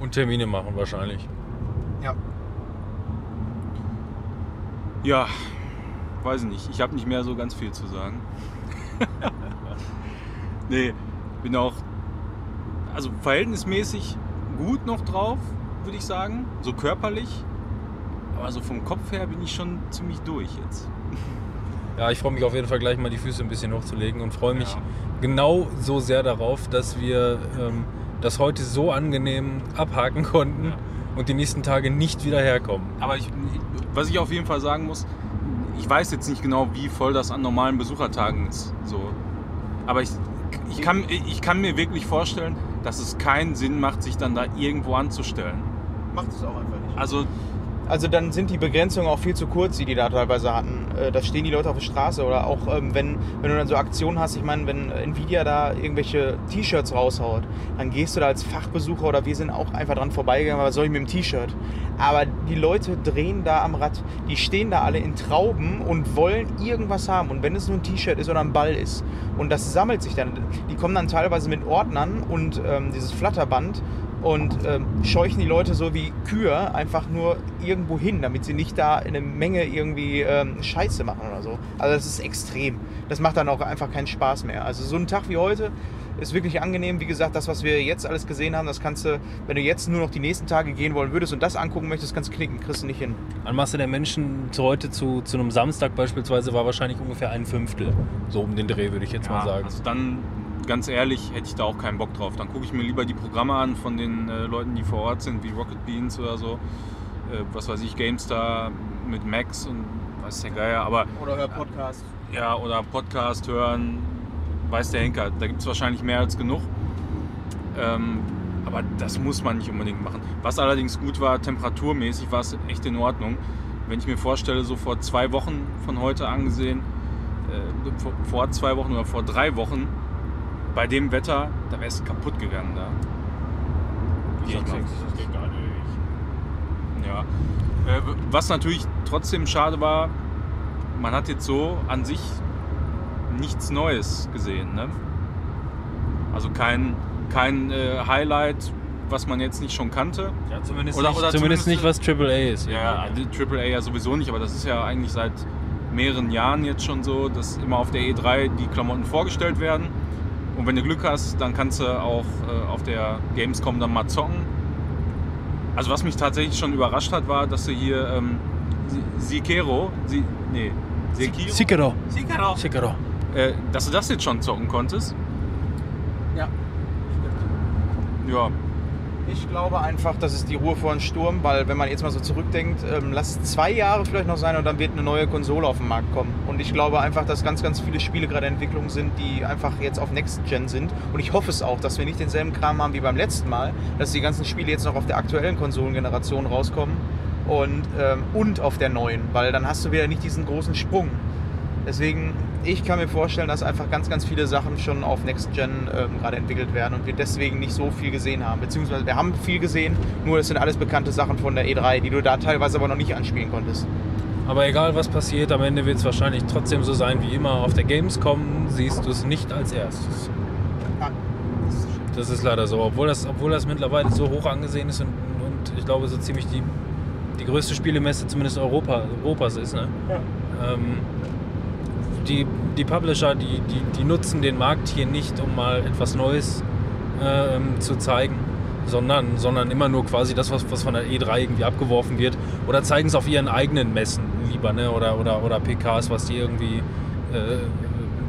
Und Termine machen wahrscheinlich. Ja. Ja, weiß nicht. Ich habe nicht mehr so ganz viel zu sagen. [LAUGHS] nee, bin auch also verhältnismäßig gut noch drauf, würde ich sagen. So körperlich. Aber so vom Kopf her bin ich schon ziemlich durch jetzt. Ja, ich freue mich auf jeden Fall gleich mal die Füße ein bisschen hochzulegen und freue mich Ja. genau so sehr darauf, dass wir ähm, das heute so angenehm abhaken konnten Ja. und die nächsten Tage nicht wieder herkommen. Aber ich, was ich auf jeden Fall sagen muss, ich weiß jetzt nicht genau, wie voll das an normalen Besuchertagen ist. So. Aber ich, ich, kann, ich kann mir wirklich vorstellen, dass es keinen Sinn macht, sich dann da irgendwo anzustellen. Macht es auch einfach nicht. Also Also dann sind die Begrenzungen auch viel zu kurz, die die da teilweise hatten. Äh, Da stehen die Leute auf der Straße oder auch ähm, wenn, wenn du dann so Aktionen hast, ich meine, wenn Nvidia da irgendwelche T-Shirts raushaut, dann gehst du da als Fachbesucher oder wir sind auch einfach dran vorbeigegangen, was soll ich mit dem T-Shirt? Aber die Leute drehen da am Rad, die stehen da alle in Trauben und wollen irgendwas haben und wenn es nur ein T-Shirt ist oder ein Ball ist und das sammelt sich dann, die kommen dann teilweise mit Ordnern und ähm, dieses Flatterband und ähm, scheuchen die Leute so wie Kühe einfach nur irgendwo hin, damit sie nicht da in eine Menge irgendwie ähm, Scheiße machen oder so. Also das ist extrem. Das macht dann auch einfach keinen Spaß mehr. Also so ein Tag wie heute ist wirklich angenehm. Wie gesagt, das, was wir jetzt alles gesehen haben, das kannst du, wenn du jetzt nur noch die nächsten Tage gehen wollen würdest und das angucken möchtest, kannst du knicken, kriegst du nicht hin. An Masse der Menschen zu heute zu, zu einem Samstag beispielsweise war wahrscheinlich ungefähr ein Fünftel. So um den Dreh, würde ich jetzt mal sagen. Also dann, ganz ehrlich, hätte ich da auch keinen Bock drauf. Dann gucke ich mir lieber die Programme an von den äh, Leuten, die vor Ort sind, wie Rocket Beans oder so. Äh, was weiß ich, GameStar mit Max und weiß der Geier. Aber Oder hör Podcast. ja, oder Podcast hören, weiß der Henker. Da gibt es wahrscheinlich mehr als genug. Ähm, aber das muss man nicht unbedingt machen. Was allerdings gut war, temperaturmäßig war es echt in Ordnung. Wenn ich mir vorstelle, so vor zwei Wochen von heute angesehen, äh, vor, vor zwei Wochen oder vor drei Wochen, bei dem Wetter, da wäre es kaputt gegangen da. Ich mal. Ja. Äh, was natürlich trotzdem schade war, man hat jetzt so an sich nichts Neues gesehen. Ne? Also kein, kein äh, Highlight, was man jetzt nicht schon kannte. Ja, zumindest, Oder- nicht, oder zumindest zumindest- nicht, was AAA ist. Ja, die Triple A ja sowieso nicht, aber das ist ja eigentlich seit mehreren Jahren jetzt schon so, dass immer auf der E3 die Klamotten vorgestellt werden. Und wenn du Glück hast, dann kannst du auch äh, auf der Gamescom dann mal zocken. Also was mich tatsächlich schon überrascht hat, war, dass du hier ähm, Sikero, Sie, nee, Sekiro, Sekiro. Sekiro. Sekiro. Äh, dass du das jetzt schon zocken konntest. Ja. Ja, Ich glaube einfach, das ist die Ruhe vor dem Sturm, weil wenn man jetzt mal so zurückdenkt, ähm, lass zwei Jahre vielleicht noch sein und dann wird eine neue Konsole auf den Markt kommen. Und ich glaube einfach, dass ganz, ganz viele Spiele gerade in Entwicklung sind, die einfach jetzt auf Next Gen sind. Und ich hoffe es auch, dass wir nicht denselben Kram haben wie beim letzten Mal, dass die ganzen Spiele jetzt noch auf der aktuellen Konsolengeneration rauskommen und, ähm, und auf der neuen, weil dann hast du wieder nicht diesen großen Sprung. Deswegen, ich kann mir vorstellen, dass einfach ganz, ganz viele Sachen schon auf Next Gen ähm, gerade entwickelt werden und wir deswegen nicht so viel gesehen haben. Beziehungsweise wir haben viel gesehen, nur es sind alles bekannte Sachen von der E3, die du da teilweise aber noch nicht anspielen konntest. Aber egal was passiert, am Ende wird es wahrscheinlich trotzdem so sein wie immer. Auf der Gamescom siehst du es nicht als erstes. Ja, Das ist leider so. Obwohl das, obwohl das mittlerweile so hoch angesehen ist und, und ich glaube so ziemlich die, die größte Spielemesse zumindest Europa, Europas ist. Ne? Ähm, die, die Publisher, die, die, die nutzen den Markt hier nicht, um mal etwas Neues ähm, zu zeigen, sondern, sondern immer nur quasi das, was, was von der E3 irgendwie abgeworfen wird. Oder zeigen es auf ihren eigenen Messen lieber, ne? oder, oder, oder PKs, was die irgendwie äh,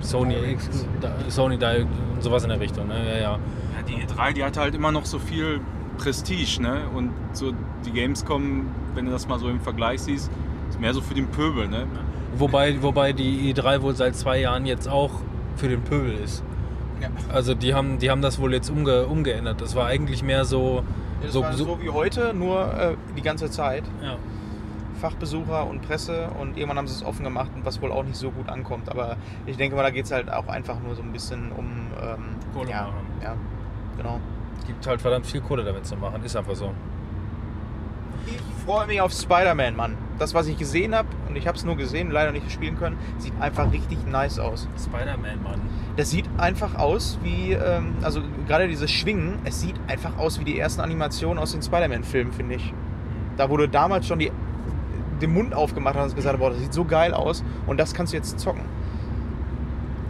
Sony, da- Sony da und sowas in der Richtung. Ne? Ja, ja. Ja, die E3, die hat halt immer noch so viel Prestige, ne? Und so die Gamescom, wenn du das mal so im Vergleich siehst, ist mehr so für den Pöbel, ne? Wobei, wobei die E3 wohl seit zwei Jahren jetzt auch für den Pöbel ist. Ja. Also die haben, die haben das wohl jetzt umge, umgeändert. Das war eigentlich mehr so. Das so, war so, so wie heute, nur äh, die ganze Zeit. ja. Fachbesucher und Presse und irgendwann haben sie es offen gemacht, was wohl auch nicht so gut ankommt. Aber ich denke mal, da geht es halt auch einfach nur so ein bisschen um ähm, Kohle ja, machen. ja, genau. Es gibt halt verdammt viel Kohle damit zu machen. Ist einfach so. Ich freue mich auf Spider-Man, Mann. Das, was ich gesehen habe, und ich habe es nur gesehen, leider nicht spielen können, sieht einfach richtig nice aus. Spider-Man, Mann. Das sieht einfach aus wie, ähm, also gerade dieses Schwingen, es sieht einfach aus wie die ersten Animationen aus den Spider-Man-Filmen, finde ich. Da wurde damals schon die, den Mund aufgemacht und gesagt, boah, das sieht so geil aus und das kannst du jetzt zocken.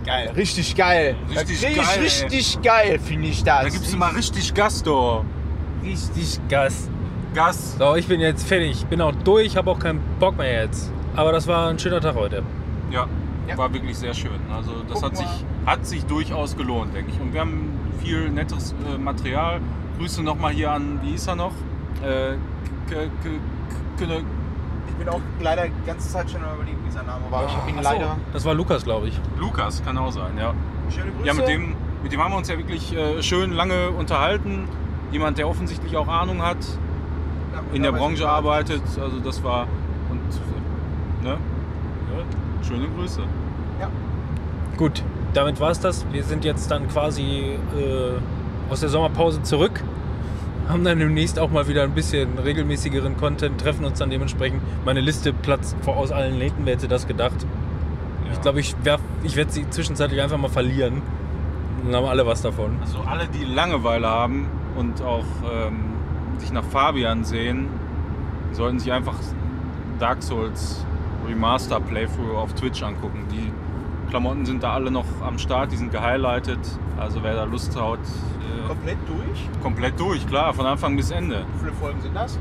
Geil, richtig geil. Richtig richtig, geil, ey. Richtig geil, finde ich das. Da gibst du mal richtig Gas, do. Richtig Gas. Gas. So, ich bin jetzt fertig. Ich bin auch durch, habe auch keinen Bock mehr jetzt. Aber das war ein schöner Tag heute. Ja, Ja. war wirklich sehr schön. Also das Guck hat sich, hat sich durchaus gelohnt, denke ich. Und wir haben viel nettes äh, Material. Grüße nochmal hier an, wie hieß er noch? Äh, Ich bin auch leider die ganze Zeit schon überlegen, wie sein Name war. ich habe ihn leider. Das war Lukas, glaube ich. Lukas, kann auch sein, ja. Schöne Grüße. Ja, mit dem, mit dem haben wir uns ja wirklich äh, schön lange unterhalten. Jemand, der offensichtlich auch Ahnung hat, in der Branche arbeitet. Also das war und ne? Ja, schöne Grüße. Gut, damit war es das. Wir sind jetzt dann quasi äh, aus der Sommerpause zurück. Haben dann demnächst auch mal wieder ein bisschen regelmäßigeren Content, treffen uns dann dementsprechend. Meine Liste platzt vor aus allen Nähten, wer hätte das gedacht. Ich glaube, ich, werf- ich werde sie zwischenzeitlich einfach mal verlieren. Dann haben alle was davon. Also alle, die Langeweile haben und auch ähm, sich nach Fabian sehen, sollten sich einfach Dark Souls Remaster Playthrough auf Twitch angucken. Die Klamotten sind da alle noch am Start, die sind gehighlightet. Also wer da Lust hat, äh, Komplett durch? komplett durch, klar, von Anfang bis Ende. Wie viele Folgen sind das?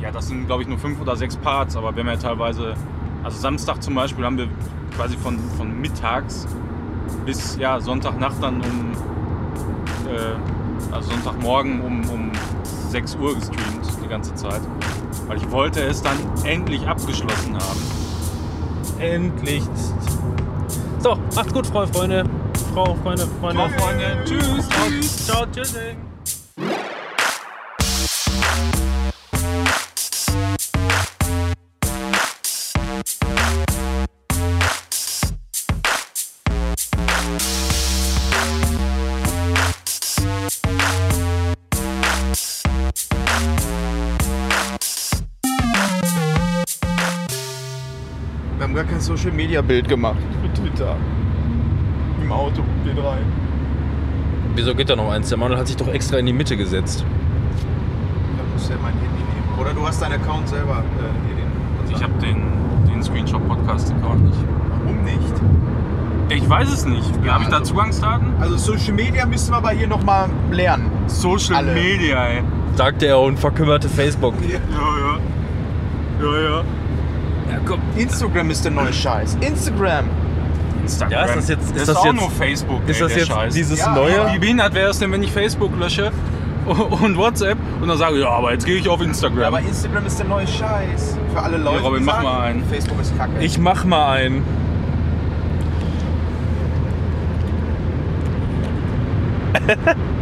Ja, das sind glaube ich nur fünf oder sechs Parts, aber wir haben ja teilweise, also Samstag zum Beispiel haben wir quasi von, von mittags bis ja, Sonntagnacht dann um, äh, also Sonntagmorgen um, um 6 Uhr gestreamt die ganze Zeit. Weil ich wollte es dann endlich abgeschlossen haben. Endlich. So, macht's gut, Freunde, Freunde. Frau, Freunde, Freunde. Freunde. Tschüss. Tschüss. Ciao, tschüss. Social Media Bild gemacht für Twitter. Im Auto, wir drei. Wieso geht da noch eins? Der Manuel hat sich doch extra in die Mitte gesetzt. Da musst du ja mein Handy nehmen. Oder du hast deinen Account selber äh, hier den. Ich habe den, den Screenshot-Podcast-Account nicht. Warum nicht? Ich weiß es nicht. Ja, habe ich da also- Zugangsdaten? Also Social Media müssen wir aber hier nochmal lernen. Social Alle. Media, ey. Sagte er und verkümmerte Facebook. Ja, ja. Ja, ja. Ja, komm. Instagram ist der neue Scheiß. Instagram. Instagram. Ja, ist das jetzt- ist das das auch jetzt- nur Facebook, Ist ey, das der jetzt Scheiß. dieses Ja, neue? Wie behindert wäre es denn, wenn ich Facebook lösche [LAUGHS] und WhatsApp und dann sage, ja, aber jetzt gehe ich auf Instagram. Ja, aber Instagram ist der neue Scheiß. Für alle Leute, Robin, die mach sagen, mal einen. Facebook ist kacke. Ich mach mal einen. [LAUGHS]